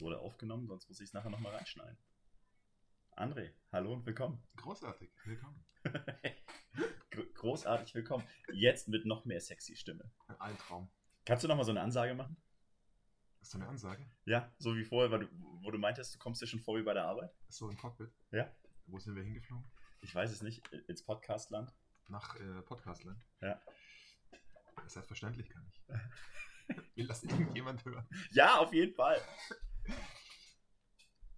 Wurde aufgenommen, sonst muss ich es nachher nochmal reinschneiden. André, hallo und willkommen. Großartig, willkommen. Großartig willkommen. Jetzt mit noch mehr sexy Stimme. Ein Traum. Kannst du nochmal so eine Ansage machen? Ist das eine Ansage? Ja, so wie vorher, weil du, wo du meintest, du kommst dir schon vor wie bei der Arbeit? So im Cockpit? Ja. Wo sind wir hingeflogen? Ich weiß es nicht, ins Podcastland. Nach äh, Podcastland? Ja. Selbstverständlich kann ich. Will das irgendjemand hören? Ja, auf jeden Fall.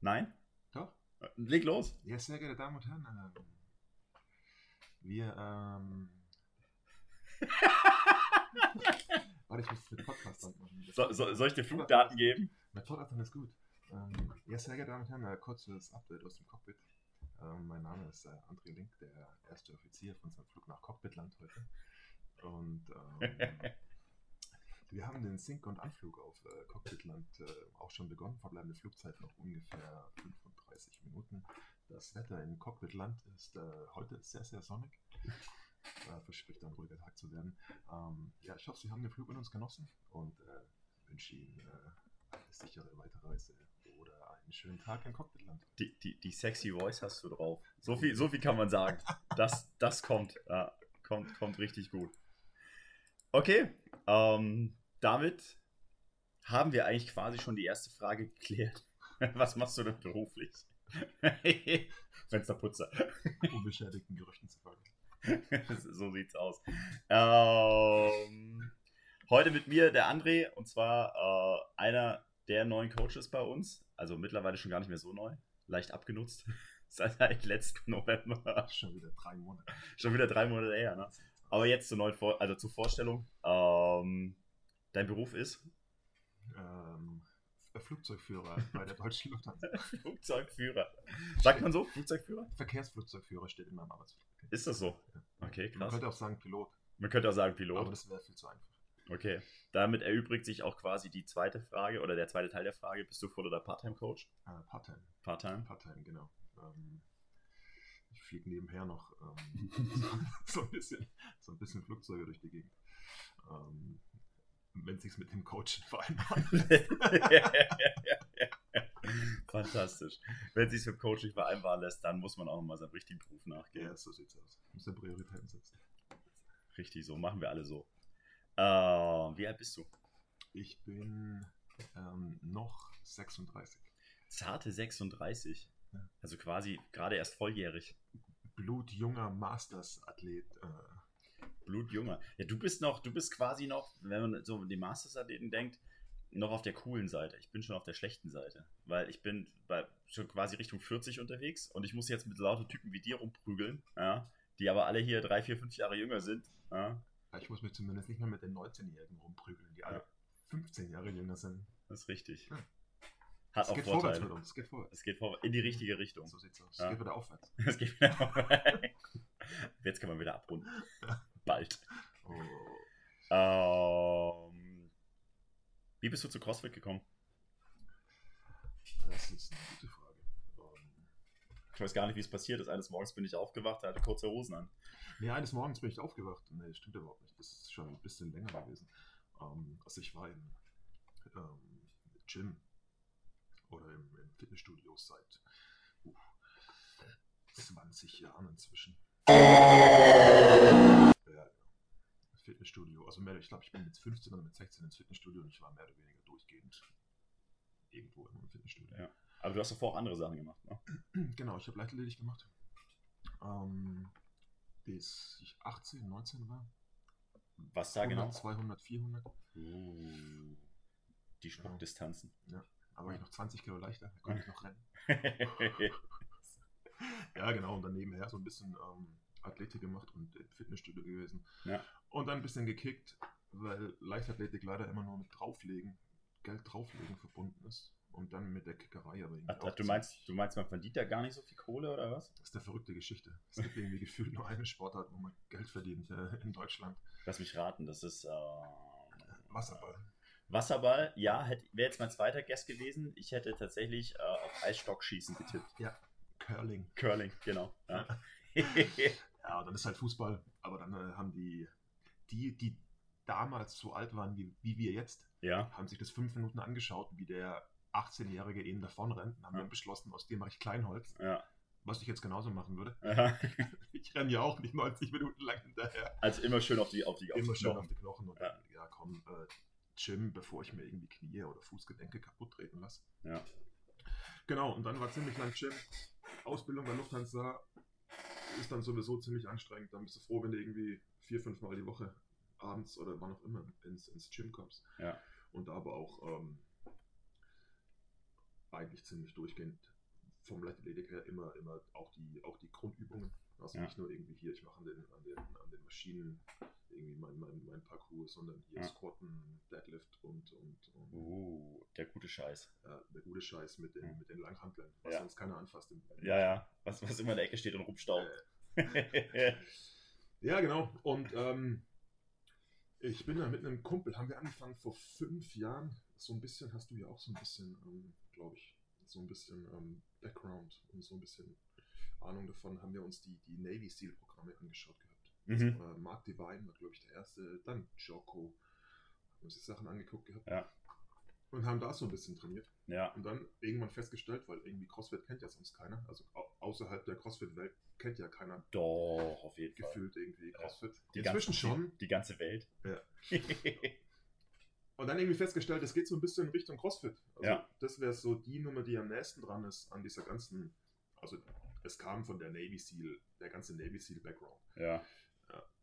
Nein? Doch. Leg los. Ja, sehr geehrte Damen und Herren, ähm, wir, ähm. Warte, ich muss den Podcast machen. So, so, soll ich dir Flugdaten geben? Mein Podcast ist gut. Ähm, ja, sehr geehrte Damen und Herren, ein kurzes Update aus dem Cockpit. Ähm, mein Name ist äh, André Link, der erste Offizier von unserem Flug nach Cockpitland heute. Und ähm, wir haben den Sink- und Anflug auf äh, Cockpitland äh, auch schon begonnen. Verbleibende Flugzeit noch ungefähr 35 Minuten. Das Wetter in Cockpitland ist äh, heute sehr, sehr sonnig. Äh, verspricht ein ruhiger Tag zu werden. Ähm, ja, ich hoffe, Sie haben den Flug mit uns genossen und äh, wünsche Ihnen äh, eine sichere Weiterreise oder einen schönen Tag in Cockpitland. Die, die, die sexy Voice hast du drauf. So viel, so viel kann man sagen. Das, das kommt, ja, kommt, kommt richtig gut. Okay, ähm, damit haben wir eigentlich quasi schon die erste Frage geklärt. Was machst du denn beruflich? Fensterputzer. Unbeschädigten Gerüchten zu folgen. so sieht's aus. Ähm, heute mit mir der André und zwar äh, einer der neuen Coaches bei uns. Also mittlerweile schon gar nicht mehr so neu. Leicht abgenutzt. Seit letzten November. Schon wieder drei Monate. Schon wieder drei Monate her, ne? Aber jetzt zur neuen Vor also zur Vorstellung. Ähm, dein Beruf ist? Ähm, Flugzeugführer bei der Deutschen Lufthansa. Flugzeugführer. Sagt man so? Flugzeugführer? Verkehrsflugzeugführer steht in meinem Arbeitsvertrag. Ist das so? Okay, Man krass. könnte auch sagen Pilot, Man könnte auch sagen Pilot. aber das wäre viel zu einfach. Okay. Damit erübrigt sich auch quasi die zweite Frage oder der zweite Teil der Frage. Bist du Full- oder Part-Time-Coach? Äh, Part-Time. Part-Time? Part-Time, genau. Ähm, ich fliege nebenher noch ähm, so, ein bisschen, so ein bisschen Flugzeuge durch die Gegend. Ähm, wenn sich's mit dem Coachen vereinbaren Fantastisch. Wenn es sich mit dem Coach nicht vereinbaren lässt, dann muss man auch nochmal seinem richtigen Beruf nachgehen. Ja, so sieht's aus. Muss der Prioritäten setzen. Richtig so, machen wir alle so. Äh, wie alt bist du? Ich bin ähm, noch 36. Zarte 36. Ja. Also quasi gerade erst volljährig. Blutjunger Masters-Athlet. Äh, Blutjunger. Ja, du bist noch, du bist quasi noch, wenn man so die Masters-Athleten denkt, noch auf der coolen Seite. Ich bin schon auf der schlechten Seite. Weil ich bin bei, schon quasi Richtung 40 unterwegs und ich muss jetzt mit lauter Typen wie dir rumprügeln, ja, die aber alle hier drei, vier, fünf Jahre jünger sind. Ja, ja, ich muss mich zumindest nicht mehr mit den 19-Jährigen rumprügeln, die alle Ja. 15 Jahre jünger sind. das ist richtig. Ja. Hat Es auch geht vorwärts mit Vorteile. uns. Es geht vorwärts. Es geht vor, in die richtige Richtung. So sieht's aus. Ja. Es geht wieder aufwärts. Es geht wieder. Jetzt kann man wieder abrunden. Bald. Oh. Ähm, wie bist du zu CrossFit gekommen? Das ist eine gute Frage. Ähm, Ich weiß gar nicht, wie es passiert ist. Eines Morgens bin ich aufgewacht, hatte kurze Hosen an. Nee, eines Morgens bin ich aufgewacht. Nee, das stimmt überhaupt nicht. Das ist schon ein bisschen länger gewesen. Ähm, also ich war im ähm, Gym oder im, im Fitnessstudio seit uh, 20 Jahren inzwischen. Ja, genau. Fitnessstudio. Also mehr, ich glaube, ich bin mit 15 oder mit 16 ins Fitnessstudio und ich war mehr oder weniger durchgehend irgendwo im Fitnessstudio. Ja. Aber du hast davor auch andere Sachen gemacht, ne? Genau, ich habe Leichtathletik gemacht. Ähm, bis ich 18, 19 war. Was da genau? 200, 400. Uh, die Spuckdistanzen. Da war ich noch 20 Kilo leichter, da konnte ich noch rennen. Ja, genau, und dann nebenher so ein bisschen ähm, Athletik gemacht und im Fitnessstudio gewesen. Ja. Und dann ein bisschen gekickt, weil Leichtathletik leider immer nur mit drauflegen, Geld drauflegen verbunden ist. Und dann mit der Kickerei aber irgendwie Ach, du, meinst, du meinst, man verdient da gar nicht so viel Kohle oder was? Das ist eine verrückte Geschichte. Es gibt irgendwie gefühlt nur eine Sportart, wo man Geld verdient äh, in Deutschland. Lass mich raten, das ist äh, Wasserball. Wasserball. Ja, wäre jetzt mein zweiter Guest gewesen. Ich hätte tatsächlich äh, auf Eisstockschießen getippt. Curling. Curling, genau. Ja. Ja, dann ist halt Fußball, aber dann äh, haben die, die, die damals so alt waren wie, wie wir jetzt, Ja. haben sich das fünf Minuten angeschaut, wie der 18-Jährige ihnen davon rennt und haben Ja. dann beschlossen, aus dem mache ich Kleinholz, Ja. was ich jetzt genauso machen würde. Ich renne ja auch nicht 90 Minuten lang hinterher. Also immer schön auf die auf die auf Immer die schön Knochen. auf die Knochen und Ja. dann, ja komm, äh, Gym, bevor ich mir irgendwie Knie oder Fußgelenke kaputt treten lasse. Ja. Genau, und dann war ziemlich lang Gym. Ausbildung bei Lufthansa ist dann sowieso ziemlich anstrengend. Dann bist du froh, wenn du irgendwie vier, fünf Mal die Woche abends oder wann auch immer ins, ins Gym kommst. Ja. Und da aber auch ähm, eigentlich ziemlich durchgehend vom Leichtathletik her immer, immer auch die, auch die Grundübungen. Also Ja. nicht nur irgendwie hier, ich mache an den, an den, an den Maschinen irgendwie mein, mein, mein Parcours, sondern hier Ja. Squatten, Deadlift und, und, und Uh, der gute Scheiß. ja, der gute Scheiß mit den, Ja. mit den Langhanteln, was sonst keiner anfasst. Ja, ja. Was, was immer in der Ecke steht und rumstaubt. Ja, genau. Und ähm, ich bin da mit einem Kumpel, haben wir angefangen vor fünf Jahren. So ein bisschen, hast du ja auch so ein bisschen, ähm, glaube ich, so ein bisschen ähm, Background und so ein bisschen Ahnung davon, haben wir uns die, die Navy SEAL-Programme angeschaut gehabt. mhm. Äh, Mark Divine war, glaube ich, der erste, dann Joko. Haben uns die Sachen angeguckt gehabt. Ja. Und haben da so ein bisschen trainiert. Ja. Und dann irgendwann festgestellt, weil irgendwie CrossFit kennt ja sonst keiner, also au außerhalb der CrossFit-Welt kennt ja keiner Doch, auf jeden Fall. gefühlt irgendwie CrossFit. Die Inzwischen ganze, schon. Die, ganze Welt. Ja. Und dann irgendwie festgestellt, es geht so ein bisschen in Richtung CrossFit. Also Ja. Das wäre so die Nummer, die am nächsten dran ist an dieser ganzen, also es kam von der Navy SEAL, der ganze Navy SEAL Background. ja.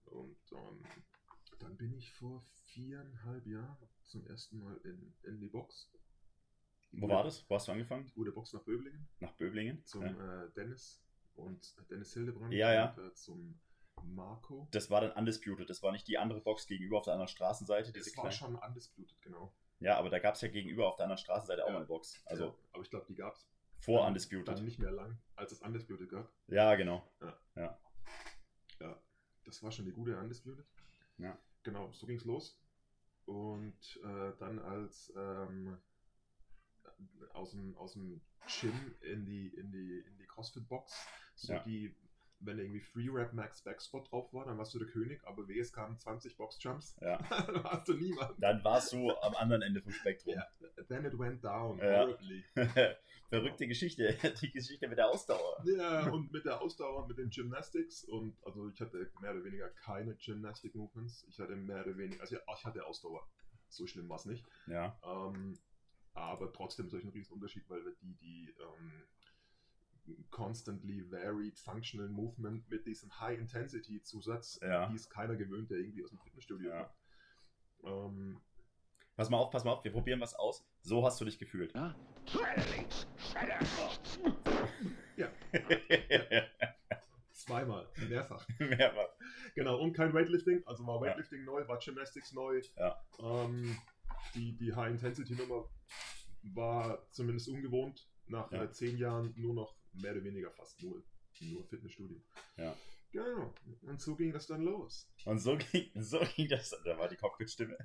Und ähm, dann bin ich vor viereinhalb Jahren zum ersten Mal in, in die Box. Wo war das? Wo hast du angefangen? Gute Box nach Böblingen Nach Böblingen? zum Ja. äh, Dennis und Dennis Hildebrand Ja, ja. und äh, zum Marco. Das war dann Undisputed. Das war nicht die andere Box gegenüber auf der anderen Straßenseite. Das war kleine. schon undisputed, genau. Ja, aber da gab es ja gegenüber auf der anderen Straßenseite auch Ja. mal eine Box. Also ja, aber ich glaube, die gab es vor dann Undisputed. nicht mehr lang, als es Undisputed gab. Ja, genau. Ja, das war schon die gute Undisputed. Ja. Genau, so ging's los. Und äh, dann als ähm, aus, dem, aus dem Gym in die, in die, in die CrossFit-Box, so Ja. die, wenn irgendwie Free Rap Max Backspot drauf war, dann warst du der König, aber wehe, es kamen 20 Box-Jumps, Ja. dann warst du niemand. Dann warst du am anderen Ende vom Spektrum. Ja. Then it went down Ja. horribly. Verrückte Geschichte. Die Geschichte mit der Ausdauer. Ja, und mit der Ausdauer, mit den Gymnastics und also ich hatte mehr oder weniger keine Gymnastic Movements. Ich hatte mehr oder weniger, also ich hatte Ausdauer. So schlimm war es nicht. Ja. Ähm, aber trotzdem ist ein riesen Unterschied, weil wir die, die ähm, constantly varied functional movement mit diesem High-Intensity-Zusatz, Ja. die ist keiner gewöhnt, der irgendwie aus dem Fitnessstudio Ja. kommt. Ähm, Pass mal auf, pass mal auf. Wir probieren was aus. So hast du dich gefühlt. Ja? Rechts. ja, zweimal, mehrfach. Mehrfach. Genau, und kein Weightlifting. Also war Weightlifting neu, war Gymnastics neu. Ja. Ähm, die die High-Intensity-Nummer war zumindest ungewohnt. Nach Ja. äh, zehn Jahren nur noch mehr oder weniger fast nur, nur Fitnessstudio. Ja. Genau. Und so ging das dann los. Und so ging, so ging das. Da war die Cockpit-Stimme.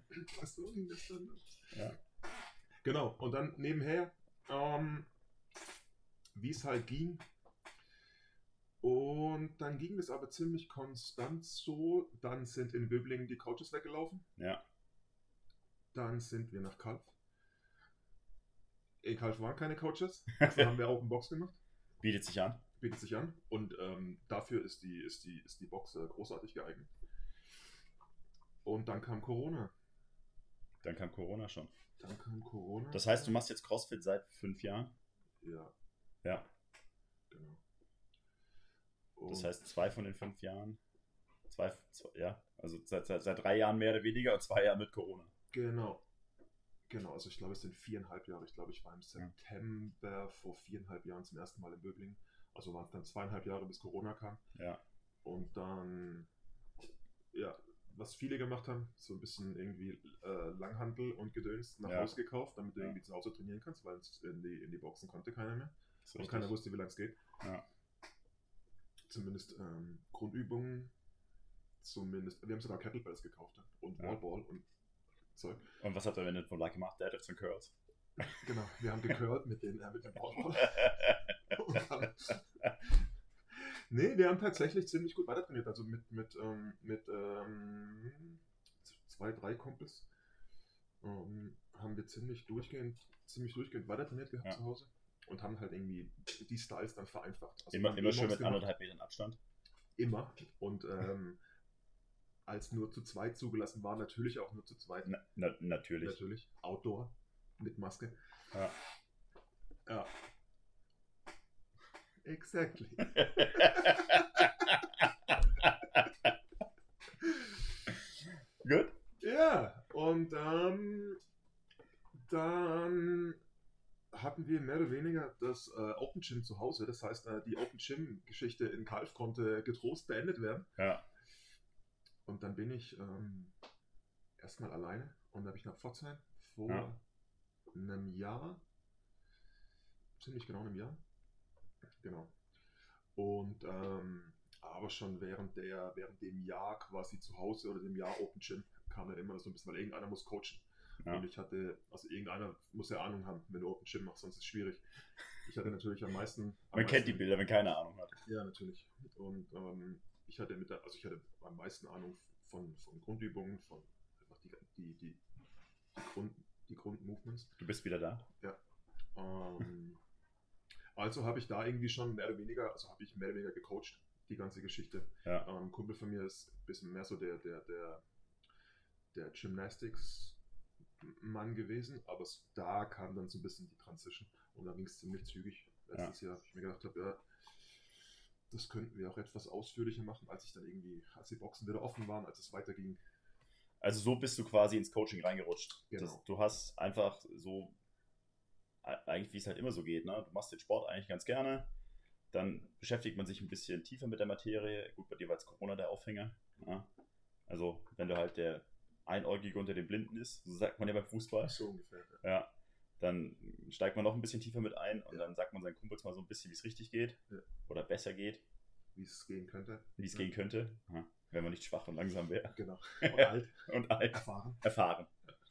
So ging das dann los. Ja. Genau. Und dann nebenher, ähm, wie es halt ging. Und dann ging es aber ziemlich konstant so. Dann sind in Böblingen die Coaches weggelaufen. Ja. Dann sind wir nach Kalf. In Kalf waren keine Coaches. Also haben wir Open Box gemacht. Bietet sich an. Bietet sich an. Und ähm, dafür ist die, ist die, ist die Box äh, großartig geeignet. Und dann kam Corona. Dann kam Corona schon. Dann kam Corona. Das heißt, du machst jetzt CrossFit seit fünf Jahren? Ja, Ja. genau. Das Und- heißt, zwei von den fünf Jahren. Zwei, zwei ja. Also seit, seit, seit drei Jahren mehr oder weniger und zwei Jahre mit Corona. Genau. Genau, also ich glaube, es sind viereinhalb Jahre. Ich glaube, ich war im September vor viereinhalb Jahren zum ersten Mal in Böblingen. Also waren es dann zweieinhalb Jahre, bis Corona kam. Ja. Und dann, ja, was viele gemacht haben, so ein bisschen irgendwie äh, Langhandel und Gedöns nach Ja. Hause gekauft, damit du Ja. irgendwie zu Hause trainieren kannst, weil in die, in die Boxen konnte keiner mehr. Und richtig. keiner wusste, wie lange es geht. Ja. Zumindest ähm, Grundübungen, zumindest, wir haben sogar Kettlebells gekauft und Ja. Wallball und Zeug. Und was habt ihr denn von Lucky gemacht? Deadlifts und Curls. Genau, wir haben gecurlt mit, den, äh, mit dem haben- nee, wir haben tatsächlich ziemlich gut weitertrainiert. Also mit, mit, ähm, mit ähm, zwei, drei Kumpels, ähm, haben wir ziemlich durchgehend, ziemlich durchgehend weiter trainiert gehabt Ja. zu Hause und haben halt irgendwie die Styles dann vereinfacht. Also Immer, immer schön mit anderthalb Metern Abstand. Immer. Und ähm, als nur zu zweit zugelassen war, natürlich auch nur zu zweit. Na, na, natürlich. Natürlich. Outdoor mit Maske. Ja. Ja. Exactly. Gut. Ja, und ähm, dann hatten wir mehr oder weniger das äh, Open Gym zu Hause. Das heißt, äh, die Open Gym Geschichte in Kalf konnte getrost beendet werden. Ja. Und dann bin ich ähm, erstmal alleine und dann bin ich nach Pforzheim vor Ja. einem Jahr, ziemlich genau einem Jahr. Genau. Und ähm, aber schon während der, während dem Jahr quasi zu Hause oder dem Jahr Open Gym kam dann immer so ein bisschen, weil irgendeiner muss coachen. Ja. Und ich hatte, also irgendeiner muss ja Ahnung haben, wenn du Open Gym machst, sonst ist es schwierig. Ich hatte natürlich am meisten. am Man kennt die meisten- Bilder, wenn keine Ahnung hat. ja, natürlich. Und ähm, ich hatte mit der, also ich hatte am meisten Ahnung von, von Grundübungen, von einfach die, die, die, die Grund, die Grundmovements. Du bist wieder da. Ähm, also habe ich da irgendwie schon mehr oder weniger, also habe ich mehr oder weniger gecoacht, die ganze Geschichte. Ja. Ähm, ein Kumpel von mir ist ein bisschen mehr so der, der, der, der Gymnastics-Mann gewesen, aber da kam dann so ein bisschen die Transition und da ging es ziemlich zügig. Letztes Jahr habe ich mir gedacht, habe, ja, das könnten wir auch etwas ausführlicher machen, als ich dann irgendwie, als die Boxen wieder offen waren, als es weiterging. Also so bist du quasi ins Coaching reingerutscht. Genau. Das, du hast einfach so, eigentlich wie es halt immer so geht, ne? du machst den Sport eigentlich ganz gerne, dann beschäftigt man sich ein bisschen tiefer mit der Materie. Gut, bei dir war jetzt Corona der Aufhänger. Ja? Also wenn du halt der Einäugige unter den Blinden ist, so sagt man ja beim Fußball, So ungefähr. Ja. ja, dann steigt man noch ein bisschen tiefer mit ein und Ja. dann sagt man seinen Kumpels mal so ein bisschen, wie es richtig geht Ja. oder besser geht, Wie es gehen könnte. wie es Ja. gehen könnte, wenn man nicht schwach und langsam wäre Genau. Und alt, und alt. erfahren. Erfahren.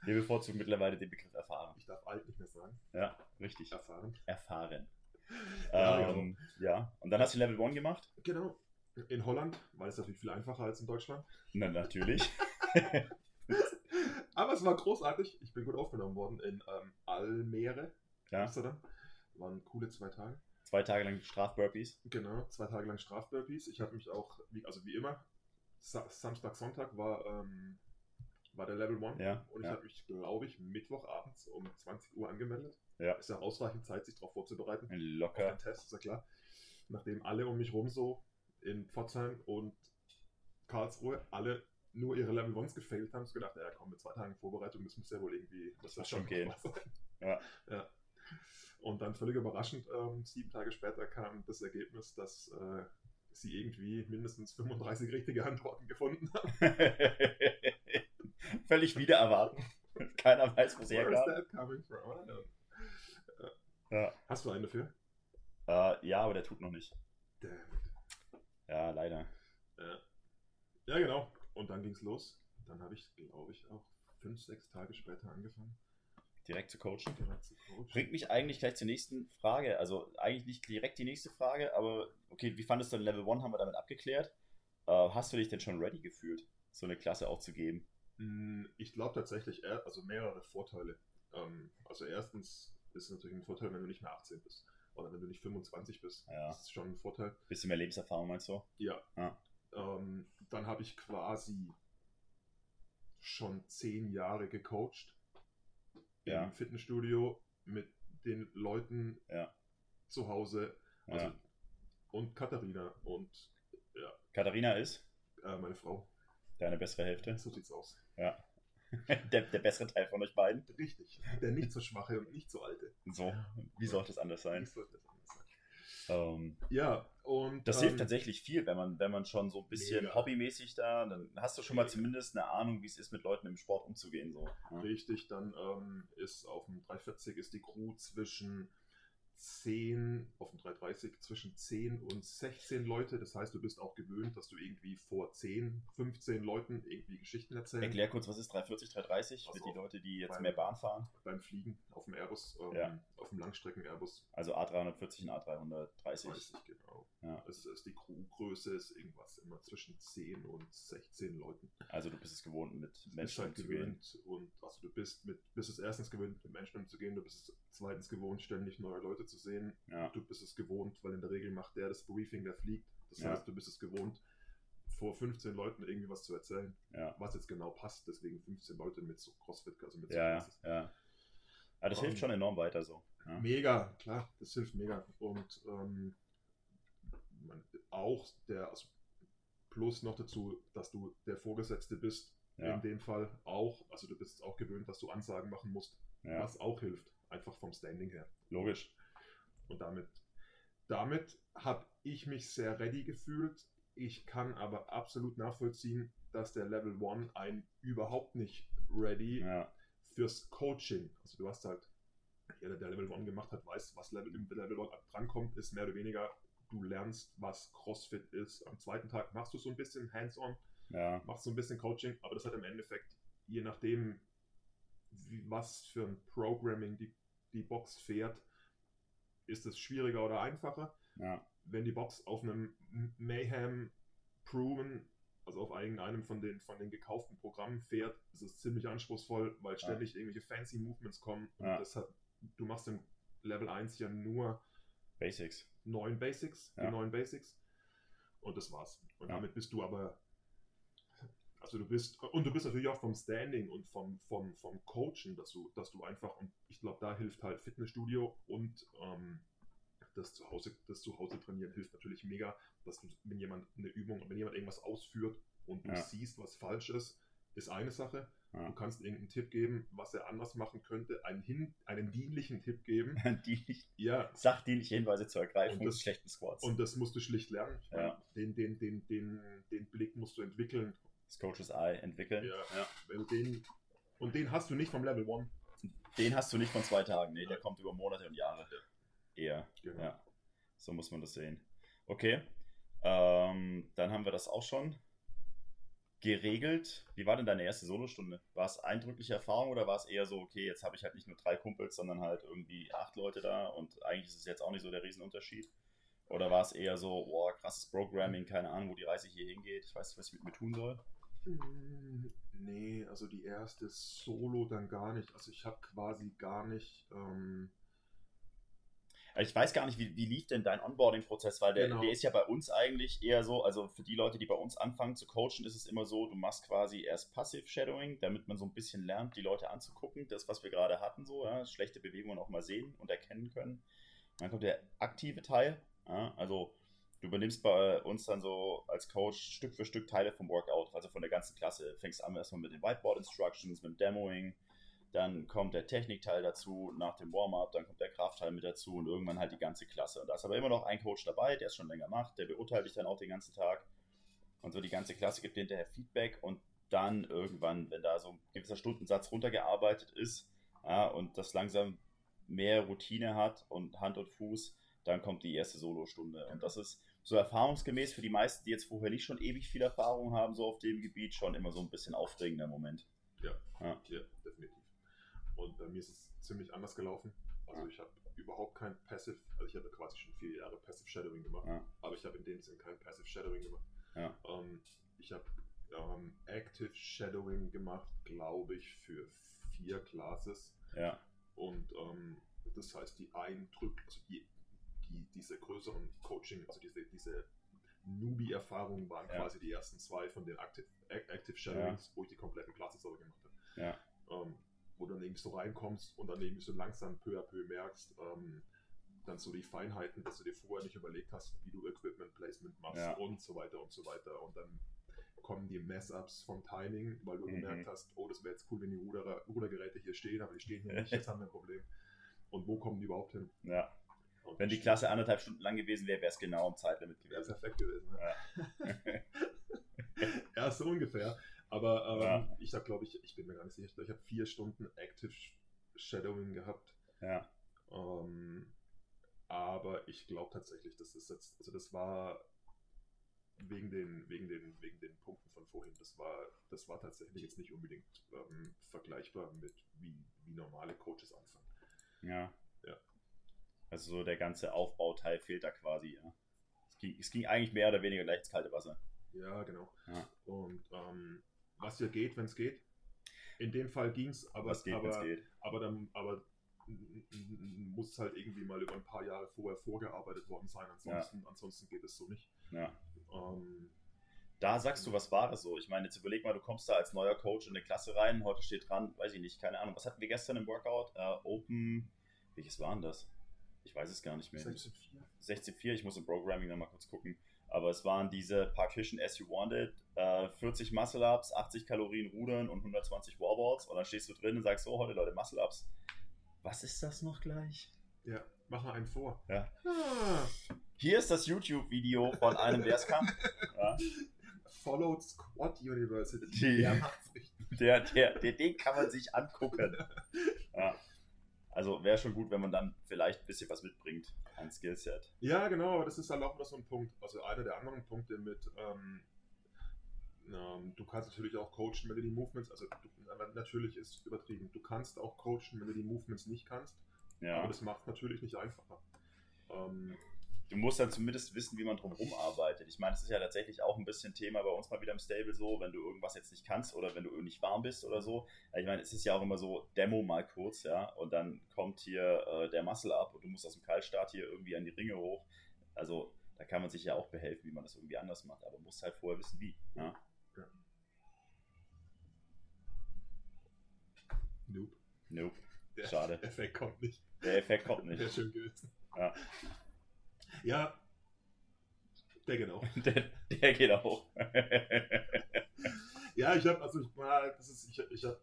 Wir bevorzugen mittlerweile den Begriff erfahren. Ich darf alt nicht mehr sagen. Ja, richtig. Erfahren. Erfahren. Ja, ähm, ja. Und dann hast du Level 1 gemacht? Genau. In Holland, weil es natürlich viel einfacher als in Deutschland. Na, natürlich. Aber es war großartig. Ich bin gut aufgenommen worden in ähm, Almere, Ja. Amsterdam. Waren coole zwei Tage. Zwei Tage lang Strafburpees. Genau, zwei Tage lang Strafburpees. Ich habe mich auch, wie, also wie immer, Sa Samstag, Sonntag war, ähm, war der Level 1. Ja. Und ich ja. habe mich, glaube ich, Mittwochabends um 20 Uhr angemeldet. Ja. Ist ja ausreichend Zeit, sich darauf vorzubereiten. Auf Locker. den Test, ist ja klar. Nachdem alle um mich rum so in Pforzheim und Karlsruhe alle nur ihre Level 1s gefailt haben, habe ich gedacht, ja komm, mit zwei Tagen Vorbereitung, das muss ja wohl irgendwie, Das wird schon gehen. Ja. ja. Und dann völlig überraschend, ähm, sieben Tage später kam das Ergebnis, dass äh, sie irgendwie mindestens 35 richtige Antworten gefunden haben. Völlig wieder erwarten. Keiner weiß, wo don't know. Ja. Hast du einen dafür? Äh, ja, aber der tut noch nicht. Damn Ja, leider. Ja. ja, genau. Und dann ging's los. Dann habe ich, glaube ich, auch fünf, sechs Tage später angefangen, Direkt zu coachen. direkt zu coachen. Bringt mich eigentlich gleich zur nächsten Frage. Also eigentlich nicht direkt die nächste Frage, aber okay, wie fandest du denn Level 1? Haben wir damit abgeklärt. Äh, hast du dich denn schon ready gefühlt, so eine Klasse auch zu geben? Mm, Ich glaube tatsächlich, also mehrere Vorteile. Ähm, Also erstens ist es natürlich ein Vorteil, wenn du nicht mehr 18 bist. Oder wenn du nicht 25 bist. Ja. Das ist schon ein Vorteil. Bisschen mehr Lebenserfahrung meinst du? Ja. Ah. Ähm, dann habe ich quasi schon zehn Jahre gecoacht Ja. im Fitnessstudio mit den Leuten Ja. zu Hause. Also, Ja. Und Katharina und Katharina ist äh, meine Frau. deine bessere Hälfte. So sieht's aus. Ja. der, der bessere Teil von euch beiden. Richtig. Der nicht so schwache und nicht so alte. So, wie sollte es anders sein? Wie sollte das anders sein? Ähm, Ja, und. das ähm, hilft tatsächlich viel, wenn man, wenn man schon so ein bisschen Mega. hobbymäßig da, dann hast du schon mal zumindest eine Ahnung, wie es ist, mit Leuten im Sport umzugehen. So. Richtig, dann ähm, ist auf dem 340 ist die Crew zwischen 10 auf dem 330 zwischen 10 und 16 Leute. Das heißt, du bist auch gewöhnt, dass du irgendwie vor 10, 15 Leuten irgendwie Geschichten erzählst. Erklär kurz, was ist 340, 330 Also für die Leute, die jetzt beim- mehr Bahn fahren? beim Fliegen auf dem Airbus, ähm, Ja. auf dem Langstrecken-Airbus. Also A340 und A330. 30, genau. Ja. Es ist die Crewgröße ist irgendwas immer zwischen 10 und 16 Leuten. Also du bist es gewohnt, mit Menschen halt umzugehen. gewöhnt und also du bist mit bist es erstens gewöhnt, mit Menschen umzugehen, du bist es zweitens gewohnt, ständig neue Leute zu sehen. Ja. Du bist es gewohnt, weil in der Regel macht der das Briefing, der fliegt. Das Ja. heißt, du bist es gewohnt, vor 15 Leuten irgendwie was zu erzählen, Ja. was jetzt genau passt. Deswegen 15 Leute mit so CrossFit, also mit so Ja, ja, Classes. ja. Aber das hilft Und- schon enorm weiter so. Ja. Mega, klar, das hilft mega. Und ähm, auch der, also plus noch dazu, dass du der Vorgesetzte bist, Ja. in dem Fall auch, also du bist auch gewöhnt, dass du Ansagen machen musst, was auch hilft, einfach vom Standing her. Logisch. Und damit, damit habe ich mich sehr ready gefühlt. Ich kann aber absolut nachvollziehen, dass der Level 1 ein überhaupt nicht ready Ja. fürs Coaching. Also du hast halt, jeder, der Level 1 gemacht hat, weiß, was Level, im Level 1 drankommt, ist mehr oder weniger, du lernst, was CrossFit ist. Am zweiten Tag machst du so ein bisschen Hands-on, Ja. machst so ein bisschen Coaching, aber das hat im Endeffekt, je nachdem, wie, was für ein Programming die, die Box fährt, ist es schwieriger oder einfacher. Ja. Wenn die Box auf einem Mayhem Proven, also auf irgendeinem von den, von den gekauften Programmen fährt, ist es ziemlich anspruchsvoll, weil ständig irgendwelche fancy Movements kommen. Und Ja. das hat, du machst im Level 1 ja nur Basics. neun Basics, Ja. die neun Basics. Und das war's. Und Ja. damit bist du aber, also du bist, und du bist natürlich auch vom Standing und vom, vom, vom Coachen, dass du, dass du einfach, und ich glaube, da hilft halt Fitnessstudio und ähm, das Zuhause, das Zuhause trainieren hilft natürlich mega, dass du, wenn jemand eine Übung, wenn jemand irgendwas ausführt und du Ja. siehst, was falsch ist, ist eine Sache. Ja. Du kannst irgendeinen Tipp geben, was er anders machen könnte, einen, hin, einen dienlichen Tipp geben. Die Ja, sachdienliche Hinweise zur Ergreifung Und das- des schlechten Squats. und das musst du schlicht lernen. Ja. den, den, den, den, den Blick musst du entwickeln. Das Coaches Eye entwickeln. Ja. Ja. Den, und den hast du nicht vom Level 1. Den hast du nicht von zwei Tagen. Nee, der kommt über Monate und Jahre. Eher. Genau. Ja. So muss man das sehen. Okay. Ähm, dann haben wir das auch schon geregelt. Wie war denn deine erste Solostunde? War es eindrückliche Erfahrung oder war es eher so, okay, jetzt habe ich halt nicht nur drei Kumpels, sondern halt irgendwie acht Leute da und eigentlich ist es jetzt auch nicht so der Riesenunterschied? Oder war es eher so, boah, krasses Programming, keine Ahnung, wo die Reise hier hingeht, ich weiß nicht, was ich mit mir tun soll? Mm, Nee, also die erste Solo dann gar nicht. Also ich habe quasi gar nicht. Ähm, Also ich weiß gar nicht, wie, wie lief denn dein Onboarding-Prozess, weil der, Genau. der ist ja bei uns eigentlich eher so, also für die Leute, die bei uns anfangen zu coachen, ist es immer so, du machst quasi erst Passive Shadowing, damit man so ein bisschen lernt, die Leute anzugucken, das, was wir gerade hatten, so, ja, schlechte Bewegungen auch mal sehen und erkennen können. Dann kommt der aktive Teil, ja, also du übernimmst bei uns dann so als Coach Stück für Stück Teile vom Workout, also von der ganzen Klasse. Fängst an erstmal mit den Whiteboard Instructions, mit dem Demoing, dann kommt der Technikteil dazu nach dem Warm-up, dann kommt der Kraftteil mit dazu und irgendwann halt die ganze Klasse. Und da ist aber immer noch ein Coach dabei, der es schon länger macht, der beurteilt dich dann auch den ganzen Tag. Und so die ganze Klasse gibt dir hinterher Feedback und dann irgendwann, wenn da so ein gewisser Stundensatz runtergearbeitet ist ja, und das langsam mehr Routine hat und Hand und Fuß, dann kommt die erste Solostunde. Und das ist so erfahrungsgemäß für die meisten, die jetzt vorher nicht schon ewig viel Erfahrung haben, so auf dem Gebiet, schon immer so ein bisschen aufregender Moment. Ja. Ja. ja, definitiv. Und bei mir ist es ziemlich anders gelaufen. Also ich habe überhaupt kein Passive, also ich habe quasi schon vier Jahre Passive Shadowing gemacht, Ja. aber ich habe in dem Sinn kein Passive Shadowing gemacht. Ja. Ähm, ich habe ähm, Active Shadowing gemacht, glaube ich, für vier Classes. Ja, Und ähm, das heißt, die Eindrücke, also die, die, diese größeren Coaching, also diese, diese Newbie-Erfahrungen waren Ja. quasi die ersten zwei von den Active, Ac- Active Shadowings, wo ich die kompletten Classes aber gemacht habe. ja, Ähm, wo du dann irgendwie so reinkommst und dann irgendwie so langsam peu à peu merkst, ähm, dann so die Feinheiten, dass du dir vorher nicht überlegt hast, wie du Equipment Placement machst Ja. und so weiter und so weiter. Und dann kommen die Mess-Ups vom Timing, weil du Mhm. gemerkt hast, oh, das wäre jetzt cool, wenn die Ruderer, Rudergeräte hier stehen, aber die stehen hier nicht, jetzt haben wir ein Problem. Und wo kommen die überhaupt hin? ja. Wenn die Klasse anderthalb Stunden lang gewesen wäre, wäre es genau im Zeitlimit wäre gewesen. perfekt gewesen. Ne? ja, so ungefähr. Aber ähm, Ja. ich habe, glaube ich, ich bin mir gar nicht sicher, ich habe vier Stunden Active Shadowing gehabt. Ja, Ähm, Aber ich glaube tatsächlich, das ist jetzt, also das war wegen den, wegen den, wegen den Punkten von vorhin, das war, das war tatsächlich jetzt nicht unbedingt ähm, vergleichbar mit wie, wie normale Coaches anfangen. Ja. Ja. Also so der ganze Aufbauteil fehlt da quasi, ja. Es ging, es ging eigentlich mehr oder weniger gleich ins kalte Wasser. Ja, genau. Ja. Und ähm, was ja geht, wenn es geht. In dem Fall ging es, aber, Was geht, aber, geht. aber dann aber muss halt irgendwie mal über ein paar Jahre vorher vorgearbeitet worden sein. Ansonsten, ansonsten geht es so nicht. Ja. Ähm, Da sagst du was Wahres so. Ich meine, jetzt überleg mal, du kommst da als neuer Coach in eine Klasse rein, heute steht dran, weiß ich nicht, keine Ahnung. Was hatten wir gestern im Workout? Äh, Open, welches waren das? Ich weiß es gar nicht mehr. 16,4. 16.4, ich muss im Programming nochmal kurz gucken. Aber es waren diese Partition as you wanted, äh, 40 Muscle-Ups, 80 Kalorien Rudern und 120 Wallballs. Und dann stehst du drin und sagst, so, heute Leute, Muscle-Ups. Was ist das noch gleich? Ja, mach mal einen vor. Ja. Ah, Hier ist das YouTube-Video von einem, der es kann. Ja. Followed Squad University. Die- Der macht's richtig. Der, der, der, den kann man sich angucken. Ja. Also wäre schon gut, wenn man dann vielleicht ein bisschen was mitbringt an Skillset. Ja, genau, aber das ist dann auch noch so ein Punkt. Also einer der anderen Punkte mit, ähm, ähm, du kannst natürlich auch coachen, wenn du die Movements, also du, natürlich ist übertrieben, du kannst auch coachen, wenn du die Movements nicht kannst, Ja. aber das macht natürlich nicht einfacher. Ähm, Du musst dann zumindest wissen, wie man drumherum arbeitet. Ich meine, das ist ja tatsächlich auch ein bisschen Thema bei uns mal wieder im Stable so, wenn du irgendwas jetzt nicht kannst oder wenn du nicht warm bist oder so. Ja, Ich meine, es ist ja auch immer so, Demo mal kurz, ja, und dann kommt hier äh, der Muscle ab und du musst aus dem Kaltstart hier irgendwie an die Ringe hoch. Also da kann man sich ja auch behelfen, wie man das irgendwie anders macht, aber man muss halt vorher wissen, wie. Ja? nope. Nope, Der Schade. Effekt kommt nicht. der Effekt kommt Wäre nicht. schön gewesen. Ja. Ja, der genau. Der, der geht auch. Ja, ich habe, also ich war, das ist, ich, ich habe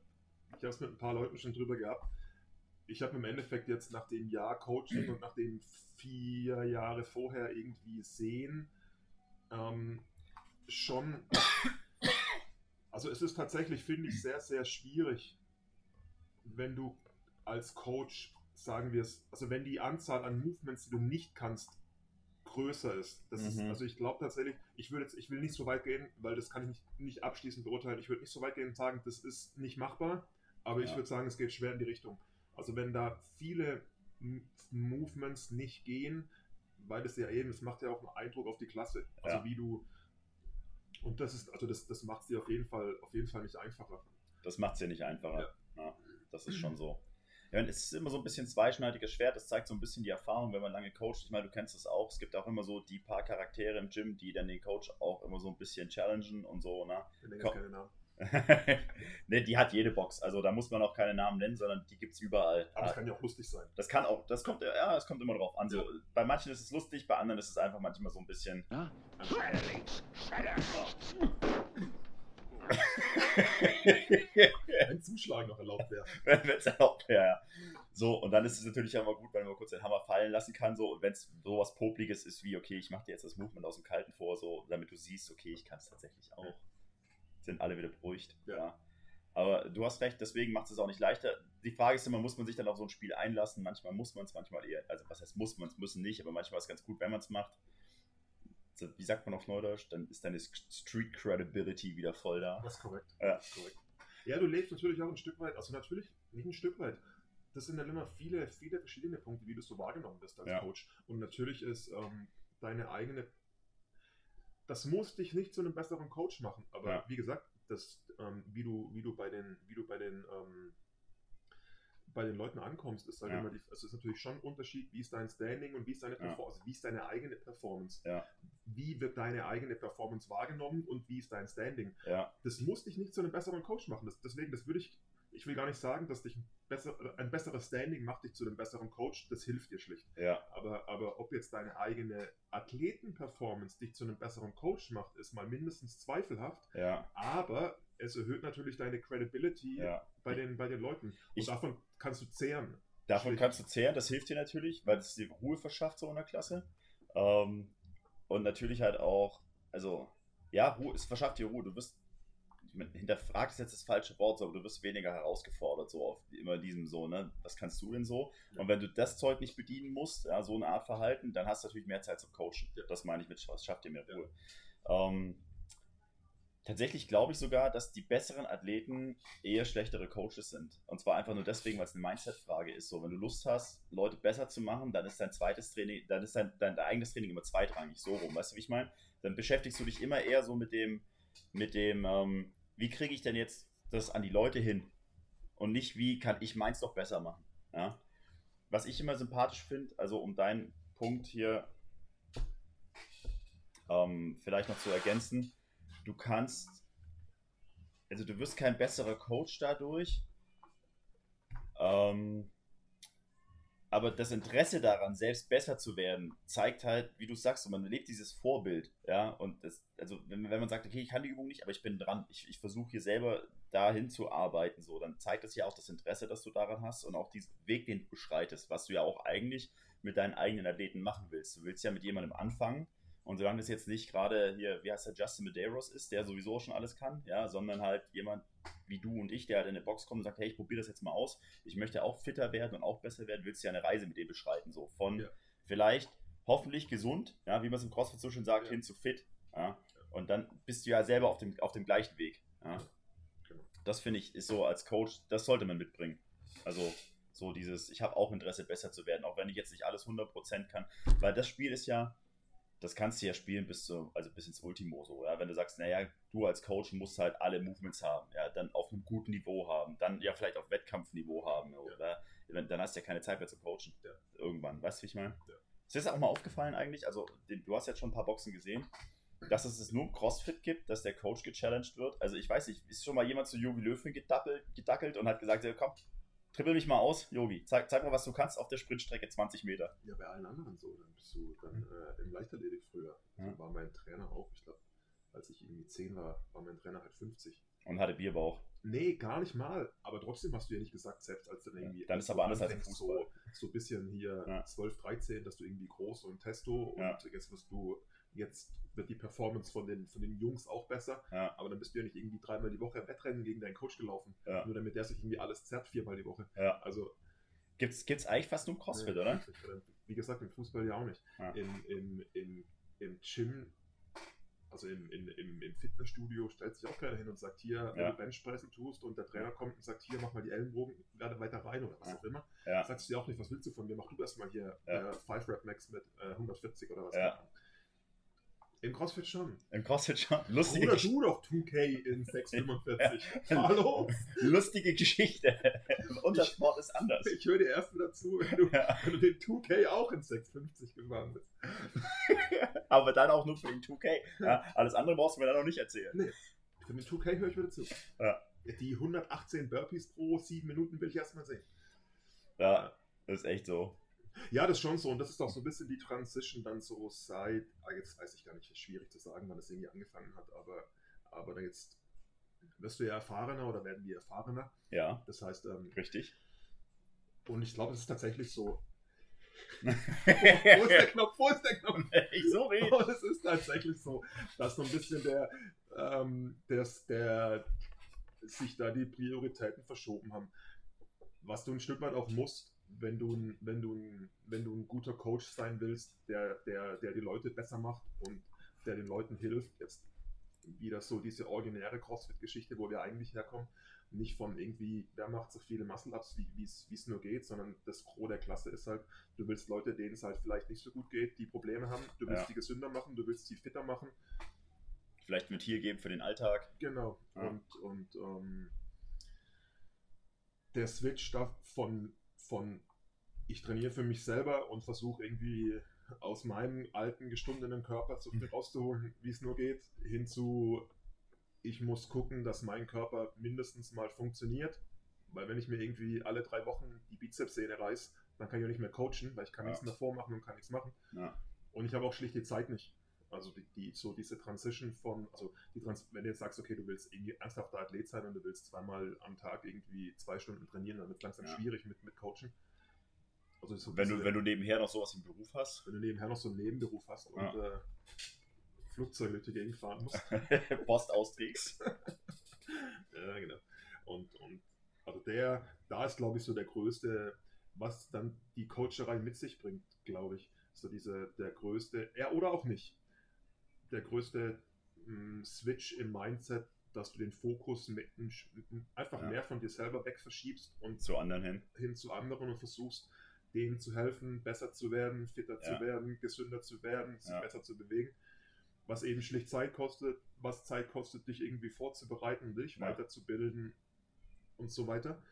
ich es mit ein paar Leuten schon drüber gehabt. Ich habe im Endeffekt jetzt nach dem Jahr Coaching und nach den vier Jahre vorher irgendwie sehen, ähm, schon, also es ist tatsächlich, finde ich, sehr, sehr schwierig, wenn du als Coach, sagen wir es, also wenn die Anzahl an Movements, die du nicht kannst, größer ist. Das ist Mhm. also ich glaube tatsächlich, ich würde jetzt, ich will nicht so weit gehen, weil das kann ich nicht, nicht abschließend beurteilen. Ich würde nicht so weit gehen und sagen, das ist nicht machbar, aber ich Ja. würde sagen, es geht schwer in die Richtung. Also wenn da viele Movements nicht gehen, weil das ja eben, es macht ja auch einen Eindruck auf die Klasse. Also Ja. wie du und das ist, also das, das macht es dir auf jeden Fall, auf jeden Fall nicht einfacher. Das macht es ja nicht einfacher. Ja. das ist schon so. Ja, und es ist immer so ein bisschen zweischneidiges Schwert. Das zeigt so ein bisschen die Erfahrung, wenn man lange coacht. Ich meine, du kennst das auch. Es gibt auch immer so die paar Charaktere im Gym, die dann den Coach auch immer so ein bisschen challengen und so. Ne? Ne, die hat jede Box. Also da muss man auch keine Namen nennen, sondern die gibt es überall. Aber es kann ja auch lustig sein. Das kann auch, das kommt, ja, es kommt immer drauf an. So, bei manchen ist es lustig, bei anderen ist es einfach manchmal so ein bisschen. Schredderlings, Schredder. Ein Zuschlag noch erlaubt wäre. wenn es erlaubt wäre. Ja. So, und dann ist es natürlich auch mal gut, wenn man kurz den Hammer fallen lassen kann. So, und wenn es sowas Popliges ist wie, okay, ich mache dir jetzt das Movement aus dem Kalten vor, so, damit du siehst, okay, ich kann es tatsächlich auch. Sind alle wieder beruhigt. Ja. Ja. Aber du hast recht, deswegen macht es auch nicht leichter. Die Frage ist immer, muss man sich dann auf so ein Spiel einlassen? Manchmal muss man es, manchmal eher, also was heißt muss man es, müssen nicht, aber manchmal ist es ganz gut, wenn man es macht. Wie sagt man auf Neudeutsch? Dann ist deine Street Credibility wieder voll da. Das ist korrekt. Ja. Das ist korrekt. Ja, du lebst natürlich auch ein Stück weit, also natürlich nicht ein Stück weit. Das sind dann immer viele, viele verschiedene Punkte, wie du so wahrgenommen wirst als Ja. Coach. Und natürlich ist ähm, deine eigene. Das muss dich nicht zu einem besseren Coach machen, aber Ja. wie gesagt, das, ähm, wie du, wie du bei den, wie du bei den, ähm, bei den Leuten ankommst, ist halt Ja. immer die, also ist natürlich schon ein Unterschied, wie ist dein Standing und wie ist deine Ja. Performance, also wie ist deine eigene Performance. Ja. Wie wird deine eigene Performance wahrgenommen und wie ist dein Standing? Ja, das muss dich nicht zu einem besseren Coach machen. Das, deswegen, das würde ich, ich will gar nicht sagen, dass dich ein, besser, ein besseres Standing macht dich zu einem besseren Coach. Das hilft dir schlicht. ja, Aber, aber ob jetzt deine eigene Athletenperformance dich zu einem besseren Coach macht, ist mal mindestens zweifelhaft. ja, Aber es erhöht natürlich deine Credibility ja. bei, den, bei den Leuten. Und Ich- davon kannst du zehren. Davon Schlicht. kannst du zehren, das hilft dir natürlich, weil es dir Ruhe verschafft, so in der Klasse. Ähm, und natürlich halt auch, also, ja, Ruhe, es verschafft dir Ruhe. Du wirst, hinterfragt ist jetzt das falsche Wort, aber du wirst weniger herausgefordert, so auf immer diesem so, ne? Was kannst du denn so? Und wenn du das Zeug nicht bedienen musst, ja, so eine Art Verhalten, dann hast du natürlich mehr Zeit zum Coachen. Das meine ich mit, was schafft dir mehr Ruhe. Ähm, tatsächlich glaube ich sogar, dass die besseren Athleten eher schlechtere Coaches sind. Und zwar einfach nur deswegen, weil es eine Mindset-Frage ist. So, wenn du Lust hast, Leute besser zu machen, dann ist dein zweites Training, dann ist dein, dein, eigenes Training immer zweitrangig, so rum. Weißt du, wie ich meine? Dann beschäftigst du dich immer eher so mit dem, mit dem, ähm, wie kriege ich denn jetzt das an die Leute hin? Und nicht, wie kann ich meins doch besser machen? Ja? Was ich immer sympathisch finde, also um deinen Punkt hier ähm, vielleicht noch zu ergänzen, du kannst, also du wirst kein besserer Coach dadurch, ähm, aber das Interesse daran, selbst besser zu werden, zeigt halt, wie du sagst, man lebt dieses Vorbild, ja, und das, also wenn, wenn man sagt, okay, ich kann die Übung nicht, aber ich bin dran, ich, ich versuche hier selber dahin zu arbeiten, so, dann zeigt das ja auch das Interesse, das du daran hast und auch diesen Weg, den du beschreitest, was du ja auch eigentlich mit deinen eigenen Athleten machen willst. Du willst ja mit jemandem anfangen, und solange das jetzt nicht gerade hier, wie heißt der, Justin Medeiros ist, der sowieso schon alles kann, ja, sondern halt jemand wie du und ich, der halt in eine Box kommt und sagt, hey, ich probiere das jetzt mal aus, ich möchte auch fitter werden und auch besser werden, willst du ja eine Reise mit dem beschreiten, so von ja. vielleicht hoffentlich gesund, ja, wie man es im CrossFit so schön sagt, ja. hin zu fit, ja, und dann bist du ja selber auf dem, auf dem gleichen Weg, ja. Genau. Das finde ich ist so als Coach, das sollte man mitbringen. Also so dieses, ich habe auch Interesse, besser zu werden, auch wenn ich jetzt nicht alles 100% kann, weil das Spiel ist ja, das kannst du ja spielen bis zu, also bis ins Ultimo so, ja. Wenn du sagst, naja, du als Coach musst halt alle Movements haben, ja, dann auf einem guten Niveau haben, dann ja vielleicht auf Wettkampfniveau haben, oder? Ja. Dann hast du ja keine Zeit mehr zu coachen. Ja. Irgendwann, weißt du, wie ich meine? Ja. Ist dir das auch mal aufgefallen eigentlich? Also, du hast jetzt schon ein paar Boxen gesehen, dass es es nur im CrossFit gibt, dass der Coach gechallenged wird. Also, ich weiß nicht, ist schon mal jemand zu Yogi Löwen gedackelt und hat gesagt, ja, komm, trippel mich mal aus, Yogi. Zeig, zeig mal, was du kannst auf der Sprintstrecke 20 Meter. Ja, bei allen anderen so. Dann bist du dann äh, im Leichtathletik früher. Ja. war mein Trainer auch, ich glaube, als ich irgendwie 10 war, war mein Trainer halt 50. Und hatte Bierbauch. Nee, gar nicht mal. Aber trotzdem hast du ja nicht gesagt, selbst als dann irgendwie. Ja, dann ist aber anders als Fußball. So, so ein bisschen hier ja. 12, 13, dass du irgendwie groß und Testo und jetzt wirst du Jetzt wird die Performance von den, von den Jungs auch besser, ja. aber dann bist du ja nicht irgendwie dreimal die Woche Wettrennen gegen deinen Coach gelaufen, ja. nur damit der sich irgendwie alles zerrt, viermal die Woche. Ja. Also Gibt's, gibt's eigentlich fast nur Crossfit, ja, oder? Wie gesagt, im Fußball ja auch nicht. Im, im, im, Im Gym, also im, im, im, im Fitnessstudio, stellt sich auch keiner hin und sagt, hier, wenn du Benchpressen tust und der Trainer kommt und sagt, hier, mach mal die Ellenbogen, werde weiter rein oder was auch immer, sagst du dir auch nicht, was willst du von mir, mach du erstmal hier äh, 5 Rep Max mit äh, 140 oder was. Ja. Im CrossFit schon. Im CrossFit schon. Lustige Oder du doch 2K in 645. Hallo? Lustige Geschichte. Unser Sport ist anders. Ich höre dir erst wieder zu, wenn du, ja. wenn du den 2K auch in 650 gefahren bist. Aber dann auch nur für den 2K. Ja, alles andere brauchst du mir dann noch nicht erzählen. Nee. Für den 2K höre ich wieder zu. Ja. Die 118 Burpees pro 7 Minuten will ich erstmal sehen. Ja, das ist echt so. Ja, das ist schon so. Und das ist auch so ein bisschen die Transition dann so seit, ah, jetzt weiß ich gar nicht, ist schwierig zu sagen, wann das irgendwie angefangen hat, aber, aber dann jetzt wirst du ja erfahrener oder werden wir erfahrener. Ja. Das heißt, ähm, richtig. Und ich glaube, es ist tatsächlich so. Wo ist der Knopf? Wo ist der Knopf? Ich so rede. Und es ist tatsächlich so, dass so ein bisschen der, ähm, des, der sich da die Prioritäten verschoben haben. Was du ein Stück weit auch musst, wenn du, wenn du, wenn du ein guter Coach sein willst, der, der, der die Leute besser macht und der den Leuten hilft, jetzt wieder so diese originäre CrossFit-Geschichte, wo wir eigentlich herkommen, nicht von irgendwie, wer macht so viele Muscle-Ups, wie es nur geht, sondern das Gros der Klasse ist halt, du willst Leute, denen es halt vielleicht nicht so gut geht, die Probleme haben, du willst ja. die gesünder machen, du willst sie fitter machen. Vielleicht mit hier geben für den Alltag. Genau. Ja. Und, und ähm, der Switch da von von ich trainiere für mich selber und versuche irgendwie aus meinem alten, gestundenen Körper so viel mhm. rauszuholen, wie es nur geht, hinzu, ich muss gucken, dass mein Körper mindestens mal funktioniert. Weil wenn ich mir irgendwie alle drei Wochen die Bizepssehne reiß, dann kann ich auch nicht mehr coachen, weil ich kann ja. nichts mehr vormachen und kann nichts machen. Ja. Und ich habe auch schlicht die Zeit nicht. Also die, die, so diese Transition von, also die Trans wenn du jetzt sagst, okay, du willst irgendwie ernsthafter Athlet sein und du willst zweimal am Tag irgendwie zwei Stunden trainieren, dann wird es langsam ja. schwierig mit, mit Coachen. Also so wenn, du, wenn du nebenher noch sowas im Beruf hast. Wenn du nebenher noch so einen Nebenberuf hast und ja. äh, Flugzeuge durch die Gegend fahren musst. Post austrägst. ja, genau. Und, und also der, da ist, glaube ich, so der größte, was dann die Coacherei mit sich bringt, glaube ich. So diese, der größte, ja, oder auch nicht. Der größte mh, Switch im Mindset, dass du den Fokus mit, einfach Ja. mehr von dir selber weg verschiebst und Zu anderen hin. hin zu anderen und versuchst, denen zu helfen, besser zu werden, fitter Ja. zu werden, gesünder zu werden, sich Ja. besser zu bewegen. Was eben schlicht Zeit kostet, was Zeit kostet, dich irgendwie vorzubereiten, dich weiterzubilden und so weiter.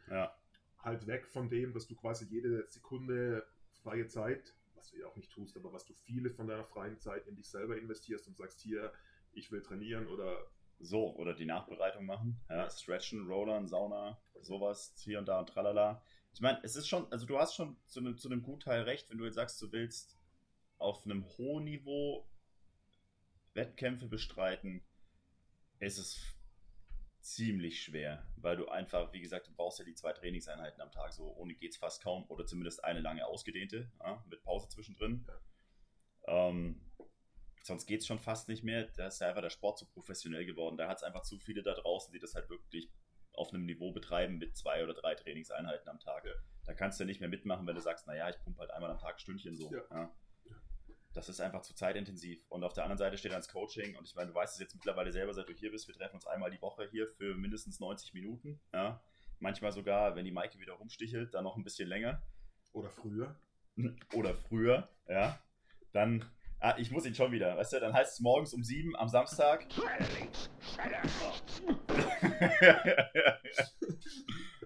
Halt weg von dem, dass du quasi jede Sekunde freie Zeit, was du ja auch nicht tust, aber was du viele von deiner freien Zeit in dich selber investierst und sagst, hier, ich will trainieren oder so. Oder die Nachbereitung machen. Ja, Stretchen, Rollern, Sauna, sowas, hier und da und tralala. Ich meine, es ist schon, also du hast schon zu einem, zu einem Gutteil recht, wenn du jetzt sagst, du willst auf einem hohen Niveau Wettkämpfe bestreiten, ist es ziemlich schwer, weil du einfach, wie gesagt, du brauchst ja die zwei Trainingseinheiten am Tag, so ohne geht's fast kaum oder zumindest eine lange ausgedehnte, ja, mit Pause zwischendrin. Ähm, sonst geht's schon fast nicht mehr. Da ist ja einfach der Sport zu professionell geworden. Da hat es einfach zu viele da draußen, die das halt wirklich auf einem Niveau betreiben mit zwei oder drei Trainingseinheiten am Tag. Ja. Da kannst du nicht mehr mitmachen, wenn du sagst, naja, ich pumpe halt einmal am Tag ein Stündchen so. Ja. Das ist einfach zu zeitintensiv. Und auf der anderen Seite steht dann das Coaching. Und ich meine, du weißt es jetzt mittlerweile selber, seit du hier bist. Wir treffen uns einmal die Woche hier für mindestens 90 Minuten. Ja. Manchmal sogar, wenn die Maike wieder rumstichelt, dann noch ein bisschen länger. oder früher. Oder früher. Ja. Dann, ah, ich muss ihn schon wieder, weißt du, dann heißt es morgens um sieben am Samstag.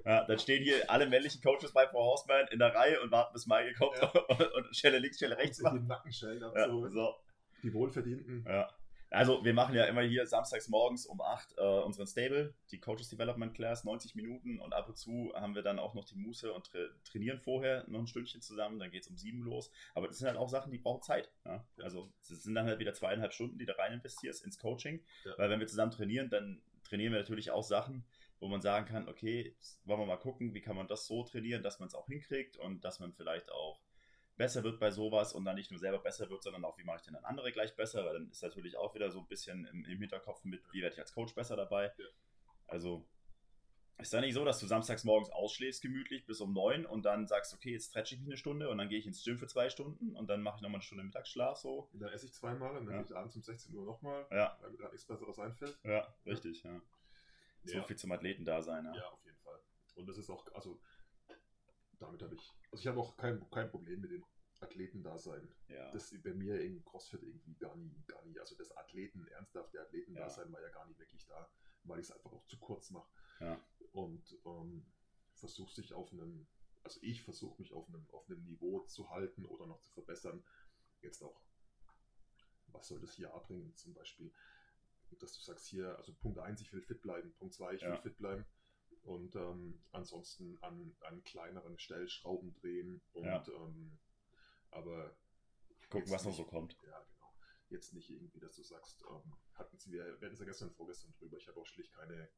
Ja, dann stehen hier alle männlichen Coaches bei Frau Hausmann in der Reihe und warten, bis Maike kommt Ja. und, Schelle links, Schelle rechts macht. den Nackenschellen Ja, abzuholen. so. Die wohlverdienten. Ja. Also, wir machen ja immer hier samstags morgens um 8 äh, unseren Stable, die Coaches Development Class, 90 Minuten und ab und zu haben wir dann auch noch die Muße und tra trainieren vorher noch ein Stündchen zusammen, dann geht es um 7 los. Aber das sind halt auch Sachen, die brauchen Zeit. Ja? Ja. Also, es sind dann halt wieder zweieinhalb Stunden, die du rein investierst ins Coaching, Ja. weil wenn wir zusammen trainieren, dann trainieren wir natürlich auch Sachen, wo man sagen kann, okay, wollen wir mal gucken, wie kann man das so trainieren, dass man es auch hinkriegt und dass man vielleicht auch besser wird bei sowas und dann nicht nur selber besser wird, sondern auch, wie mache ich denn dann andere gleich besser, weil dann ist natürlich auch wieder so ein bisschen im, im Hinterkopf mit, wie werde ich als Coach besser dabei. Ja. Also ist da nicht so, dass du samstags morgens ausschläfst gemütlich bis um neun und dann sagst, okay, jetzt stretche ich mich eine Stunde und dann gehe ich ins Gym für zwei Stunden und dann mache ich nochmal eine Stunde Mittagsschlaf so. Und dann esse ich zweimal und dann Ja. gehe ich abends um 16 Uhr nochmal, Ja, weil mir gerade nichts Besseres einfällt. ja, richtig, ja. So Ja. viel zum Athleten-Dasein, ja. Ja, auf jeden Fall. Und das ist auch, also damit habe ich, also ich habe auch kein, kein Problem mit dem Athletendasein. ja. Das bei mir in CrossFit irgendwie gar nie, gar nie. Also das Athleten, ernsthafte Athletendasein war ja gar nicht wirklich da, weil ich es einfach auch zu kurz mache. Ja. Und ähm, versuche sich auf einem, also ich versuche mich auf einem, auf einem Niveau zu halten oder noch zu verbessern. Jetzt auch, was soll das Jahr bringen zum Beispiel? Dass du sagst hier, also Punkt 1, ich will fit bleiben, Punkt 2, ich will Ja. fit bleiben. Und ähm, ansonsten an, an kleineren Stellschrauben drehen und Ja. ähm, aber Gucken, was noch so kommt. Ja, genau. Jetzt nicht irgendwie, dass du sagst, ähm, hatten sie, wir wir hatten es ja gestern, vorgestern drüber, ich habe auch schlicht keine,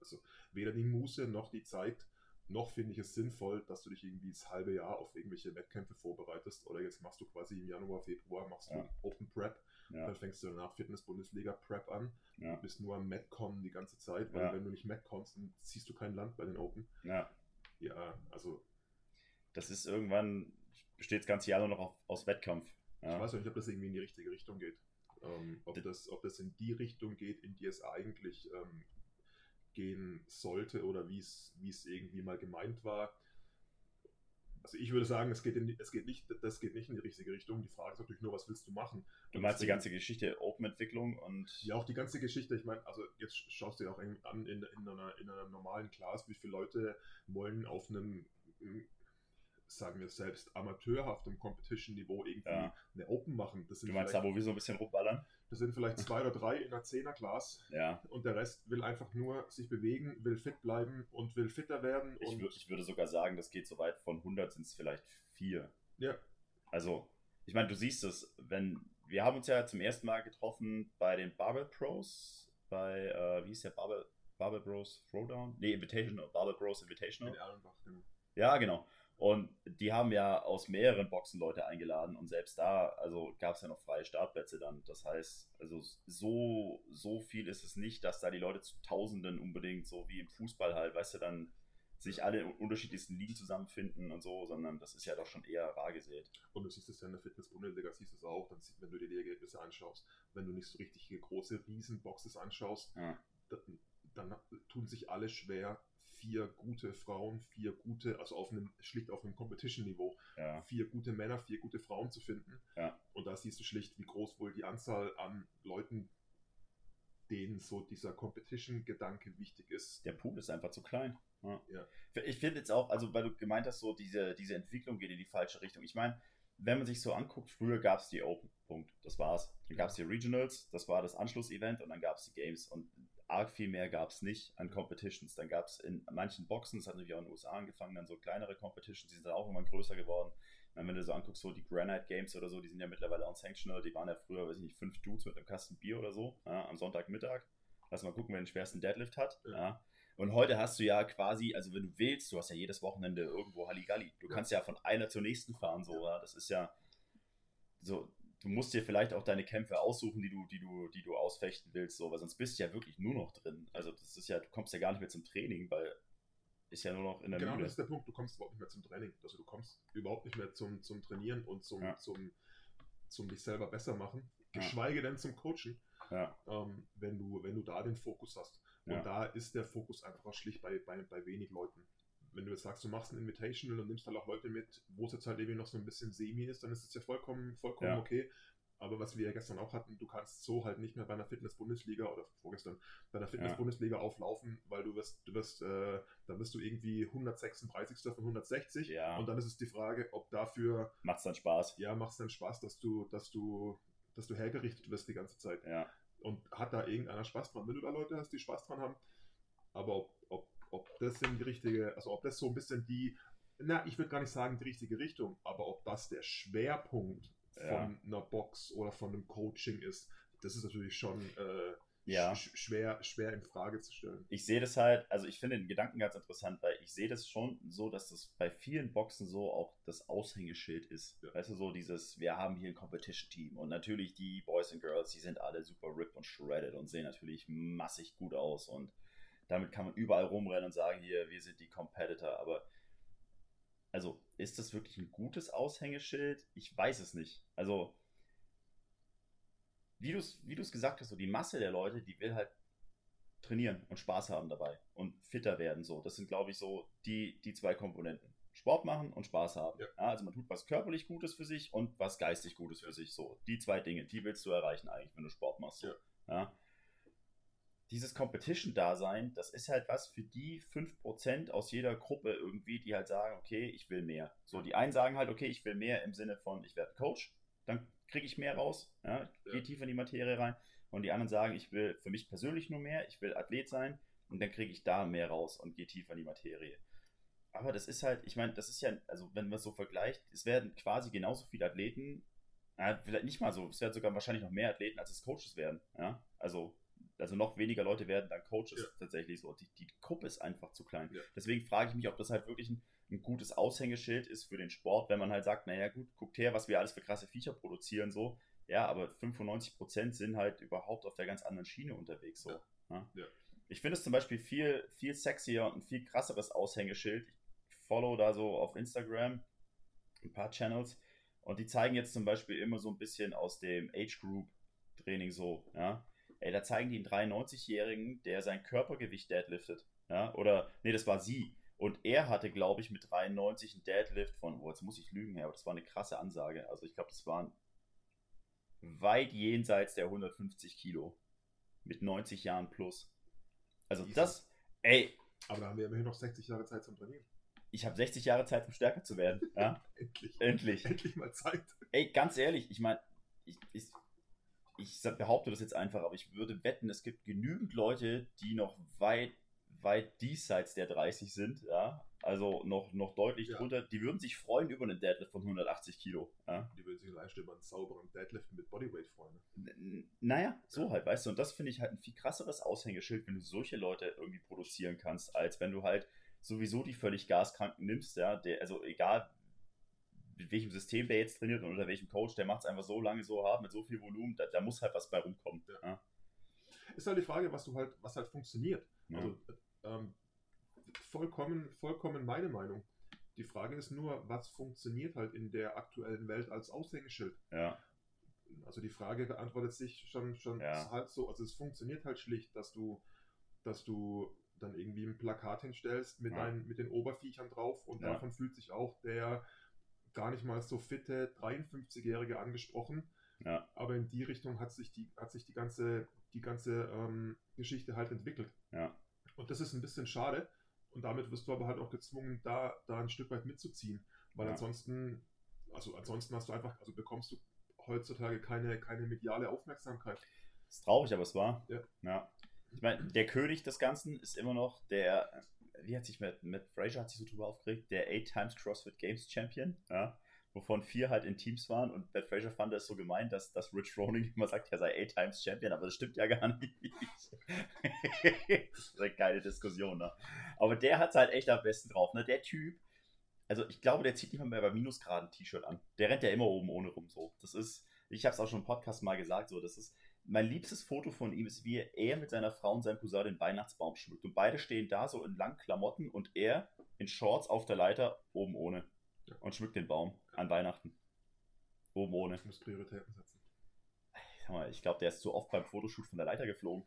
also weder die Muße noch die Zeit, noch finde ich es sinnvoll, dass du dich irgendwie das halbe Jahr auf irgendwelche Wettkämpfe vorbereitest oder jetzt machst du quasi im Januar, Februar, machst du Ja. Open Prep, Ja, dann fängst du danach Fitness-Bundesliga Prep an, ja, bist nur am Metcon die ganze Zeit, weil Ja. wenn du nicht Metconst, dann ziehst du kein Land bei den Open. ja. Ja, also Das ist irgendwann, besteht das ganze Jahr nur noch auf, aus Wettkampf. Ich weiß auch nicht, ob das irgendwie in die richtige Richtung geht. Ähm, ob, das, ob das in die Richtung geht, in die es eigentlich ähm, gehen sollte oder wie es irgendwie mal gemeint war. Also ich würde sagen, es geht, in, es geht nicht, das geht nicht in die richtige Richtung. Die Frage ist natürlich nur, was willst du machen? Du meinst die ganze Geschichte Open-Entwicklung und Ja, auch die ganze Geschichte. Ich meine, also jetzt schaust du dir auch an in, in, einer, in einer normalen Class, wie viele Leute wollen auf einem, mm, sagen wir selbst, amateurhaftem Competition-Niveau irgendwie Ja. eine Open machen. Du meinst da, wo wir so ein bisschen rumballern? Das sind vielleicht zwei oder drei in der Zehner-Class Ja. und der Rest will einfach nur sich bewegen, will fit bleiben und will fitter werden. Ich, ich würde sogar sagen, das geht so weit von 100 sind es vielleicht vier. ja, Also, ich meine, du siehst es, wenn wir haben uns ja zum ersten Mal getroffen bei den Barbell Pros, bei, äh, wie hieß der Barbell, Barbell Bros Throwdown? Nee, Invitational, Barbell Bros Invitational. in Erlenbach, genau. Ja, genau. Und die haben ja aus mehreren Boxen Leute eingeladen und selbst da, also gab es ja noch freie Startplätze dann. Das heißt, also so, so viel ist es nicht, dass da die Leute zu Tausenden unbedingt, so wie im Fußball halt, weißt du, dann sich alle in unterschiedlichsten Ligen zusammenfinden und so, sondern das ist ja doch schon eher rar gesät. Und du siehst es ja in der Fitness-Bundesliga, siehst du es auch, dann, wenn du dir die Ergebnisse anschaust, wenn du nicht so richtige große Riesenboxes anschaust, Ja. dann, dann tun sich alle schwer, vier gute Frauen, vier gute, also auf einem, schlicht auf einem Competition-Niveau, Ja. vier gute Männer, vier gute Frauen zu finden. Ja. Und da siehst du schlicht, wie groß wohl die Anzahl an Leuten, denen so dieser Competition-Gedanke wichtig ist. Der Pool ist einfach zu klein. Ja. Ich finde jetzt auch, also weil du gemeint hast, so diese, diese Entwicklung geht in die falsche Richtung. Ich meine, wenn man sich so anguckt, früher gab es die Open, Punkt, das war's. Dann gab es die Regionals, das war das Anschlussevent und dann gab es die Games und arg viel mehr gab es nicht an Competitions. Dann gab es in manchen Boxen, das hat natürlich auch in den USA angefangen, dann so kleinere Competitions, die sind dann auch irgendwann größer geworden. Und wenn du so anguckst, so die Granite Games oder so, die sind ja mittlerweile unsanctional, die waren ja früher, weiß ich nicht, fünf Dudes mit einem Kasten Bier oder so, ja, am Sonntagmittag. Lass mal gucken, wer den schwersten Deadlift hat. Ja. Ja. Und heute hast du ja quasi, also wenn du willst, du hast ja jedes Wochenende irgendwo Halligalli. Du kannst ja von einer zur nächsten fahren, so. Das ist ja so, du musst dir vielleicht auch deine Kämpfe aussuchen, die du, die du, die du ausfechten willst, so, weil sonst bist du ja wirklich nur noch drin. Also das ist ja, du kommst ja gar nicht mehr zum Training, weil ist ja nur noch in der Genau, Mühle. das ist der Punkt. Du kommst überhaupt nicht mehr zum Training. Also du kommst überhaupt nicht mehr zum, zum Trainieren und zum, Ja. zum, zum dich selber besser machen. Ja. Geschweige denn zum Coachen, Ja, ähm, wenn, du, wenn du da den Fokus hast. Und Ja. da ist der Fokus einfach schlicht bei, bei, bei wenig Leuten. Wenn du jetzt sagst, du machst ein Invitational und nimmst halt auch Leute mit, wo es jetzt halt irgendwie noch so ein bisschen semi ist, dann ist es ja vollkommen, vollkommen Ja. okay. Aber was wir ja gestern auch hatten, du kannst so halt nicht mehr bei einer Fitness-Bundesliga oder vorgestern bei einer Fitness-Bundesliga auflaufen, weil du wirst, du wirst, äh, dann bist du irgendwie 136. von 160 Ja. und dann ist es die Frage, ob dafür, macht's dann Spaß. ja, macht es dann Spaß, dass du, dass du, dass du hergerichtet wirst die ganze Zeit. Ja, Und hat da irgendeiner Spaß dran? Wenn du da Leute hast, die Spaß dran haben, aber ob, ob, ob das in die richtige, also ob das so ein bisschen die, na, ich würde gar nicht sagen die richtige Richtung, aber ob das der Schwerpunkt von Ja. einer Box oder von einem Coaching ist, das ist natürlich schon äh, Ja. sch schwer, schwer in Frage zu stellen. ich sehe das halt, also ich finde den Gedanken ganz interessant, weil ich sehe das schon so, dass das bei vielen Boxen so auch das Aushängeschild ist. Ja. Weißt du, so dieses, wir haben hier ein Competition-Team und natürlich die Boys and Girls, die sind alle super ripped und shredded und sehen natürlich massig gut aus und damit kann man überall rumrennen und sagen, hier, wir sind die Competitor, aber also ist das wirklich ein gutes Aushängeschild? Ich weiß es nicht. Also, wie du es wie du's gesagt hast, so die Masse der Leute, die will halt trainieren und Spaß haben dabei und fitter werden. So, das sind, glaube ich, so die, die zwei Komponenten. Sport machen und Spaß haben. Ja. Ja, also man tut was körperlich Gutes für sich und was geistig Gutes für sich. So, die zwei Dinge, die willst du erreichen eigentlich, wenn du Sport machst. So. Ja. Dieses Competition-Dasein, das ist halt was für die 5% aus jeder Gruppe irgendwie, die halt sagen, okay, ich will mehr. So, die einen sagen halt, okay, ich will mehr im Sinne von, ich werde Coach, dann kriege ich mehr raus, ja, gehe Ja. tiefer in die Materie rein. Und die anderen sagen, ich will für mich persönlich nur mehr, ich will Athlet sein und dann kriege ich da mehr raus und gehe tiefer in die Materie. Aber das ist halt, ich meine, das ist ja, also wenn man es so vergleicht, es werden quasi genauso viele Athleten, ja, vielleicht nicht mal so, es werden sogar wahrscheinlich noch mehr Athleten, als es Coaches werden. Ja? Also, also noch weniger Leute werden dann Coaches Ja. tatsächlich so. Die, die Gruppe ist einfach zu klein. Ja. Deswegen frage ich mich, ob das halt wirklich ein, ein gutes Aushängeschild ist für den Sport, wenn man halt sagt, naja gut, guckt her, was wir alles für krasse Viecher produzieren, so. Ja, aber 95% sind halt überhaupt auf der ganz anderen Schiene unterwegs, so. Ja. Ja. Ich finde es zum Beispiel viel, viel sexier und ein viel krasseres Aushängeschild. Ich follow da so auf Instagram ein paar Channels und die zeigen jetzt zum Beispiel immer so ein bisschen aus dem Age Group Training so, ja. Ey, da zeigen die einen 93-Jährigen, der sein Körpergewicht deadliftet, ja. Oder, nee, das war sie. Und er hatte, glaube ich, mit 93 einen Deadlift von, oh, jetzt muss ich lügen, ja, aber das war eine krasse Ansage. Also ich glaube, das waren weit jenseits der 150 Kilo. Mit 90 Jahren plus. Also Jesus. das, ey, Aber da haben wir immerhin noch 60 Jahre Zeit zum Trainieren. ich habe 60 Jahre Zeit, um stärker zu werden. Ja, Endlich. endlich. Endlich mal Zeit. Ey, ganz ehrlich, ich meine, ich, ich, ich behaupte das jetzt einfach, aber ich würde wetten, es gibt genügend Leute, die noch weit, weit diesseits der 30 sind, ja, also noch, noch deutlich Ja. drunter, die würden sich freuen über einen Deadlift von 180 Kilo, ja. Die würden sich schon über einen sauberen Deadlift mit Bodyweight freuen. N- Naja, so halt, weißt du, und das finde ich halt ein viel krasseres Aushängeschild, wenn du solche Leute irgendwie produzieren kannst, als wenn du halt sowieso die völlig Gaskranken nimmst, ja, der, also egal mit welchem System der jetzt trainiert und unter welchem Coach, der macht es einfach so lange so hart, mit so viel Volumen, da, da muss halt was bei rumkommen. Ja. Ist halt die Frage, was du halt, was halt funktioniert. Ja. Also ähm, vollkommen, vollkommen meine Meinung. Die Frage ist nur, was funktioniert halt in der aktuellen Welt als Aushängeschild? ja. Also die Frage beantwortet sich schon, schon Ja. halt so. Also es funktioniert halt schlicht, dass du, dass du dann irgendwie ein Plakat hinstellst mit, Ja. deinen, mit den Oberviechern drauf und Ja. davon fühlt sich auch der gar nicht mal so fitte 53-Jährige angesprochen. Ja. Aber in die Richtung hat sich die, hat sich die ganze, die ganze ähm, Geschichte halt entwickelt. Ja. Und das ist ein bisschen schade. Und damit wirst du aber halt auch gezwungen, da, da ein Stück weit mitzuziehen. Weil Ja. ansonsten, also ansonsten hast du einfach, also bekommst du heutzutage keine, keine mediale Aufmerksamkeit. Ist traurig, aber es war. Ja. Ich meine, der König des Ganzen ist immer noch der, wie hat sich Matt, Matt Fraser hat sich so drüber aufgeregt, der Eight Times CrossFit Games Champion, ja, wovon vier halt in Teams waren und Matt Fraser fand es so gemein, dass, dass Rich Froning immer sagt, er sei Eight Times Champion, aber das stimmt ja gar nicht. das ist eine geile Diskussion, ne? Aber der hat es halt echt am besten drauf, ne? Der Typ, also ich glaube, der zieht nicht mal mehr bei Minusgraden T-Shirt an. Der rennt ja immer oben ohne rum so. Das ist, ich habe es auch schon im Podcast mal gesagt, so, das ist, mein liebstes Foto von ihm ist, wie er mit seiner Frau und seinem Cousin den Weihnachtsbaum schmückt. Und beide stehen da so in langen Klamotten und er in Shorts auf der Leiter, oben ohne. Und schmückt den Baum an Weihnachten. Oben ohne. Ich muss Prioritäten setzen. Sag mal, ich glaube, der ist zu oft beim Fotoshoot von der Leiter geflogen.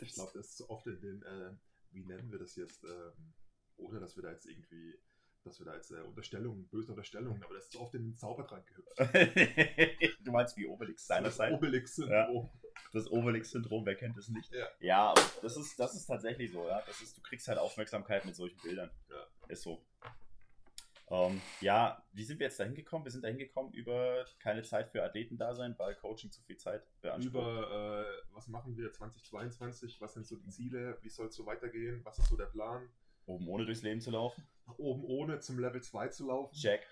Ich glaube, das ist so oft in den, äh, wie nennen wir das jetzt, ähm, ohne dass wir da jetzt irgendwie, dass wir da jetzt äh, Unterstellungen, böse Unterstellungen, aber das ist so oft in den Zaubertrank gehüpft. du meinst wie Obelix das seinerzeit? Obelix-Syndrom. Das Obelix-Syndrom, wer kennt es nicht? Ja. ja das ist, das ist tatsächlich so, ja. Das ist, du kriegst halt Aufmerksamkeit mit solchen Bildern. Ja. Ist so. Ähm, ja, wie sind wir jetzt da hingekommen? Wir sind da hingekommen über keine Zeit für Athleten da sein, weil Coaching zu viel Zeit beansprucht. Über äh, was machen wir 2022, was sind so die Ziele, wie soll es so weitergehen, was ist so der Plan, Oben ohne durchs Leben zu laufen. Oben ohne zum Level 2 zu laufen, Check.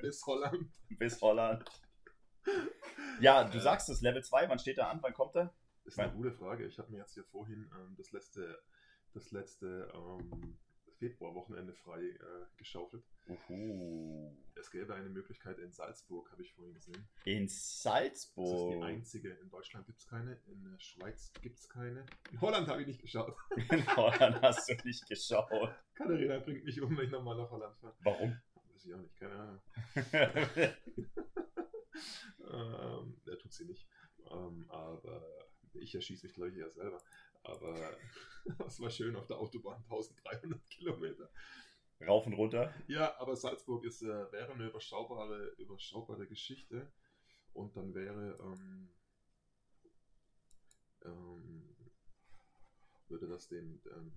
bis Holland. Bis Holland. Ja, du sagst es, Level 2, wann steht er an? Wann kommt er? Ist eine gute Frage. Ich habe mir jetzt hier vorhin ähm, das letzte, das letzte ähm, Februarwochenende frei äh, geschaufelt. Uhu. Es gäbe eine Möglichkeit in Salzburg, habe ich vorhin gesehen. In Das ist Salzburg. die einzige. In Deutschland gibt es keine, in der Schweiz gibt es keine. In Holland habe ich nicht geschaut. In Holland hast du nicht geschaut. Katharina bringt mich um, wenn ich nochmal nach Holland fahre. Warum? Weiß ich auch nicht, keine Ahnung. ähm, der tut sie nicht. Ähm, aber ich erschieße mich gleich eher selber. Aber es war schön auf der Autobahn, 1300 Kilometer. Rauf und runter. Ja, aber Salzburg ist, äh, wäre eine überschaubare, überschaubare Geschichte. Und dann wäre, ähm, ähm, würde das dem, ähm,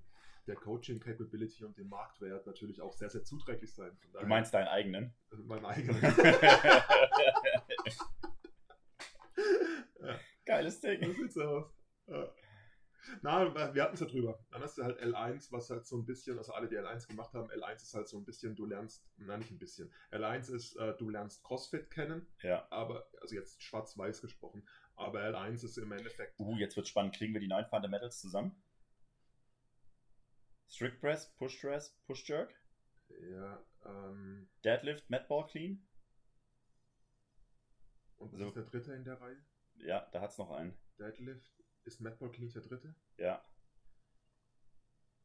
der Coaching Capability und dem Marktwert natürlich auch sehr, sehr zuträglich sein. Von Du daher- meinst deinen eigenen. äh, mein eigener. Geiles Ding. So sieht's aus. Ja. Na, wir hatten es ja drüber. Dann hast du halt L1, was halt so ein bisschen, also alle, die L1 gemacht haben, L1 ist halt so ein bisschen, du lernst, nein, nicht ein bisschen. L1 ist, äh, du lernst CrossFit kennen, Ja. aber, also jetzt schwarz-weiß gesprochen, aber L1 ist im Endeffekt, Uh, jetzt wird spannend. Kriegen wir die neun Fundamentals zusammen? Strict Press, Push Press, Push Jerk, ja, ähm, Deadlift, Mat Ball Clean. und was So. ist der dritte in der Reihe? Ja, da hat's noch einen. Deadlift, ist Madball Clean der dritte? Ja.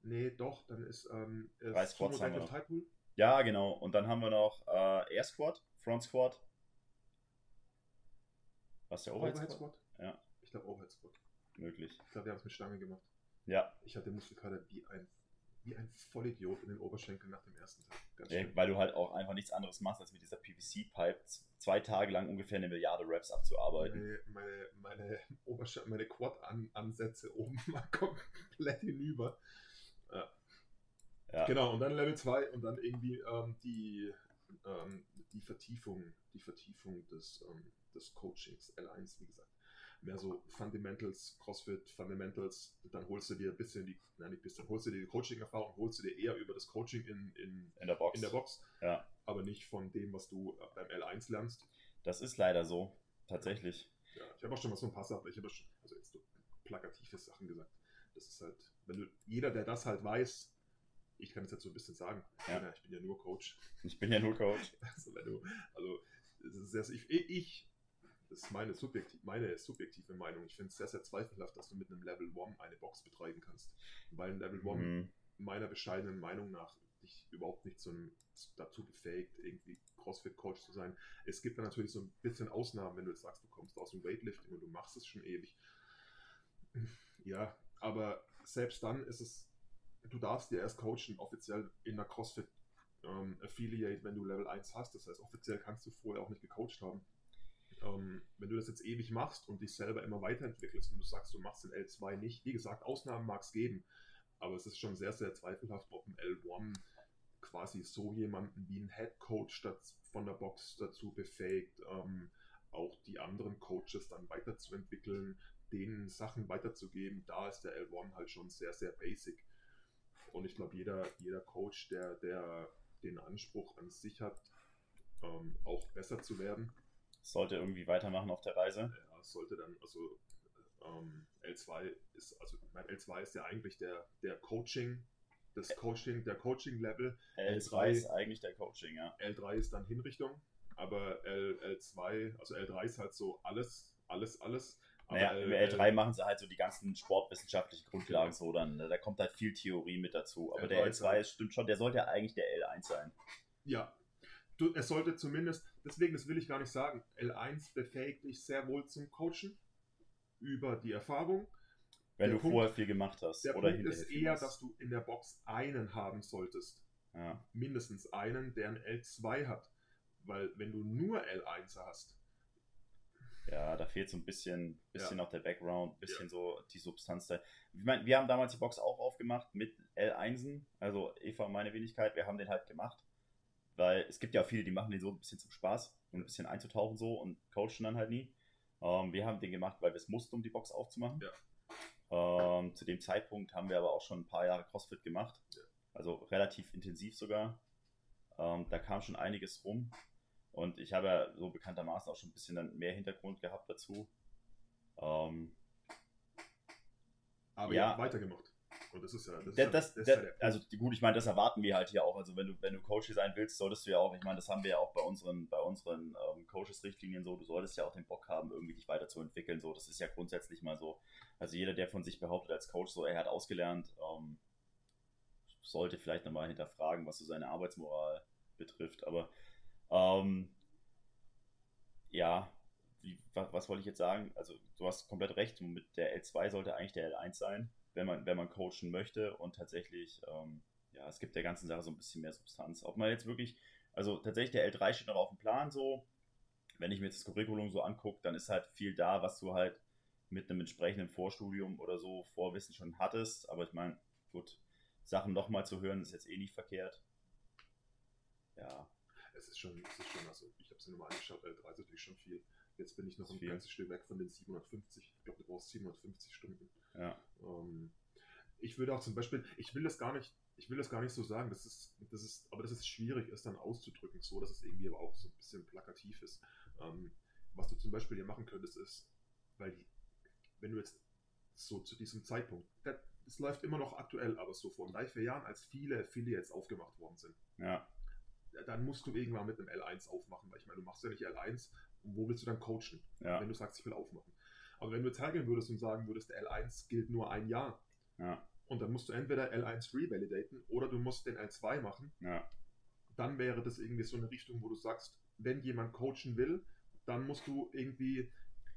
Nee, doch, dann ist, ähm, ist Drei Squats Sumo haben wir noch. Ja, genau. Und dann haben wir noch äh, Air Squat, Front Squat. Was der Overhead Overhead Squat? Squat? Ja. Ich glaube Overhead Squat. Möglich. Ich glaube, wir haben es mit Stange gemacht. Ja, Ich hatte Muskelkater wie ein, wie ein Vollidiot in den Oberschenkeln nach dem ersten Tag. Ey, weil du halt auch einfach nichts anderes machst, als mit dieser PVC-Pipe zwei Tage lang ungefähr eine Milliarde Raps abzuarbeiten. Meine, meine, meine, Obersch meine Quad-Ansätze oben mal komplett hinüber. Ja. Genau, und dann Level 2 und dann irgendwie ähm, die, ähm, die Vertiefung, die Vertiefung des, ähm, des Coachings, L1, wie gesagt. Mehr so Fundamentals, CrossFit, Fundamentals, dann holst du dir ein bisschen die, nein, nicht ein bisschen, holst du dir die Coaching-Erfahrung, holst du dir eher über das Coaching in, in, In der Box. in der Box, Ja. aber nicht von dem, was du beim L1 lernst. Das ist leider so. Tatsächlich. Ja, ich habe auch schon mal so ein paar Sachen, ich habe schon, also jetzt so plakative Sachen gesagt. Das ist halt, wenn du, jeder, der das halt weiß, ich kann es jetzt so ein bisschen sagen, Ja. ja. ich bin ja nur Coach. Ich bin ja nur Coach. Also, wenn du, also ich, ich, das ist meine, subjektiv, meine subjektive Meinung, ich finde es sehr, sehr zweifelhaft, dass du mit einem Level 1 eine Box betreiben kannst. Weil ein Level 1 Mhm. meiner bescheidenen Meinung nach dich überhaupt nicht zum, dazu befähigt, irgendwie CrossFit-Coach zu sein. Es gibt da natürlich so ein bisschen Ausnahmen, wenn du jetzt sagst, du kommst aus dem Weightlifting und du machst es schon ewig. Ja, aber selbst dann ist es, du darfst dir erst coachen, offiziell in der CrossFit ähm, Affiliate, wenn du Level 1 hast. Das heißt, offiziell kannst du vorher auch nicht gecoacht haben. Ähm, wenn du das jetzt ewig machst und dich selber immer weiterentwickelst und du sagst, du machst den L2 nicht, wie gesagt, Ausnahmen mag es geben, aber es ist schon sehr, sehr zweifelhaft, ob ein L1 quasi so jemanden wie ein Head Coach von der Box dazu befähigt, ähm, auch die anderen Coaches dann weiterzuentwickeln, denen Sachen weiterzugeben. Da ist der L1 halt schon sehr, sehr basic. Und ich glaube, jeder, jeder Coach, der, der den Anspruch an sich hat, ähm, auch besser zu werden, Sollte irgendwie weitermachen auf der Reise. ja, sollte dann, also ähm, L2 ist, also mein L2 ist ja eigentlich der, der Coaching, das Coaching, der Coaching-Level. L2 ist eigentlich der Coaching, ja. L3 ist dann Hinrichtung, aber L, L2, also L3 ist halt so alles, alles, alles. Aber Naja, L- im L3 machen sie halt so die ganzen sportwissenschaftlichen Grundlagen so, dann da kommt halt viel Theorie mit dazu. Aber L3 der ist L2 halt- ist, stimmt schon, der sollte ja eigentlich der L1 sein. Ja, du, es sollte zumindest, deswegen, das will ich gar nicht sagen, L1 befähigt dich sehr wohl zum Coachen über die Erfahrung. Wenn Der du Punkt- vorher viel gemacht hast. Der oder Punkt ist eher, dass du in der Box einen haben solltest. Ja. mindestens einen, der ein L2 hat. Weil wenn du nur L1 hast, Ja, da fehlt so ein bisschen, bisschen Ja. noch der Background, ein bisschen so die Substanz da. Ich meine, wir haben damals die Box auch aufgemacht mit L1, also Eva meine Wenigkeit, wir haben den halt gemacht, weil es gibt ja auch viele, die machen den so ein bisschen zum Spaß und ein bisschen einzutauchen so und coachen dann halt nie. Ähm, wir haben den gemacht, weil wir es mussten, um die Box aufzumachen. Ähm, zu dem Zeitpunkt haben wir aber auch schon ein paar Jahre CrossFit gemacht, Ja. also relativ intensiv sogar. Ähm, da kam schon einiges rum. Und ich habe ja so bekanntermaßen auch schon ein bisschen dann mehr Hintergrund gehabt dazu. Ähm, aber Ja. ja. weitergemacht. Und das ist ja, das ist das, das, das, ja also gut, ich meine, das erwarten wir halt hier auch. Also wenn du, wenn du Coach sein willst, solltest du ja auch, ich meine, das haben wir ja auch bei unseren, bei unseren ähm, Coaches-Richtlinien so, du solltest ja auch den Bock haben, irgendwie dich weiterzuentwickeln. So, das ist ja grundsätzlich mal so. Also jeder, der von sich behauptet als Coach, so er hat ausgelernt, ähm, sollte vielleicht nochmal hinterfragen, was so seine Arbeitsmoral betrifft. Aber ähm, ja, wie, was, was wollte ich jetzt sagen? Also du hast komplett recht, mit der L2 sollte eigentlich der L1 sein, wenn man, wenn man coachen möchte und tatsächlich, ähm, ja, es gibt der ganzen Sache so ein bisschen mehr Substanz. Ob man jetzt wirklich, also tatsächlich der L3 steht noch auf dem Plan so, wenn ich mir jetzt das Curriculum so angucke, dann ist halt viel da, was du halt mit einem entsprechenden Vorstudium oder so Vorwissen schon hattest, aber ich meine, gut, Sachen nochmal zu hören, ist jetzt eh nicht verkehrt. Ja, Es ist schon, es ist schon, also ich habe es mir nochmal angeschaut, L3 ist natürlich schon viel. Jetzt bin ich noch ein ganzes Stück weg von den 750. Ich glaube, du brauchst 750 Stunden. Ja. Ähm, ich würde auch zum Beispiel, ich will das gar nicht, ich will das gar nicht so sagen, das ist, das ist, aber das ist schwierig, es dann auszudrücken, so dass es irgendwie aber auch so ein bisschen plakativ ist. Ähm, was du zum Beispiel hier machen könntest, ist, weil wenn du jetzt so zu diesem Zeitpunkt, das, das läuft immer noch aktuell, aber so vor drei, vier Jahren, als viele Affiliates aufgemacht worden sind, Ja, dann musst du irgendwann mit einem L1 aufmachen, weil ich meine, du machst ja nicht L1, und wo willst du dann coachen? ja, wenn du sagst, ich will aufmachen. Aber wenn du jetzt hergehen würdest und sagen würdest, der L1 gilt nur ein Jahr, ja, und dann musst du entweder L1 revalidaten oder du musst den L2 machen, ja, dann wäre das irgendwie so eine Richtung, wo du sagst, wenn jemand coachen will, dann musst du irgendwie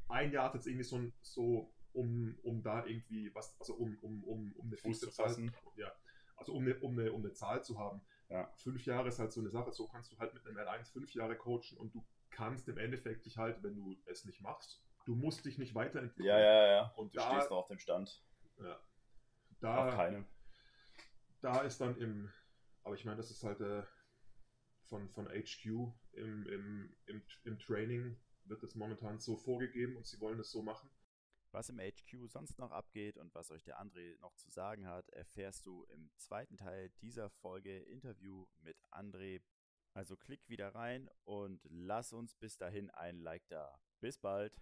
ein Jahr jetzt irgendwie so, so um, um da irgendwie was, also um, um, um, um eine zu Zahl, fassen. ja, also um eine, um, eine, um eine Zahl zu haben. Ja. Fünf Jahre ist halt so eine Sache, so kannst du halt mit einem L1 fünf Jahre coachen und du kannst im Endeffekt dich halt, wenn du es nicht machst, du musst dich nicht weiterentwickeln. ja, ja, ja. Und Du da- stehst noch auf dem Stand. Ja. Auf Da, keinem. da ist dann im, aber ich meine, das ist halt äh, von, von HQ im, im, im, im Training wird das momentan so vorgegeben und sie wollen es so machen. Was im HQ sonst noch abgeht und was euch der André noch zu sagen hat, erfährst du im zweiten Teil dieser Folge Interview mit André. Also klick wieder rein und lass uns bis dahin ein Like da. Bis bald.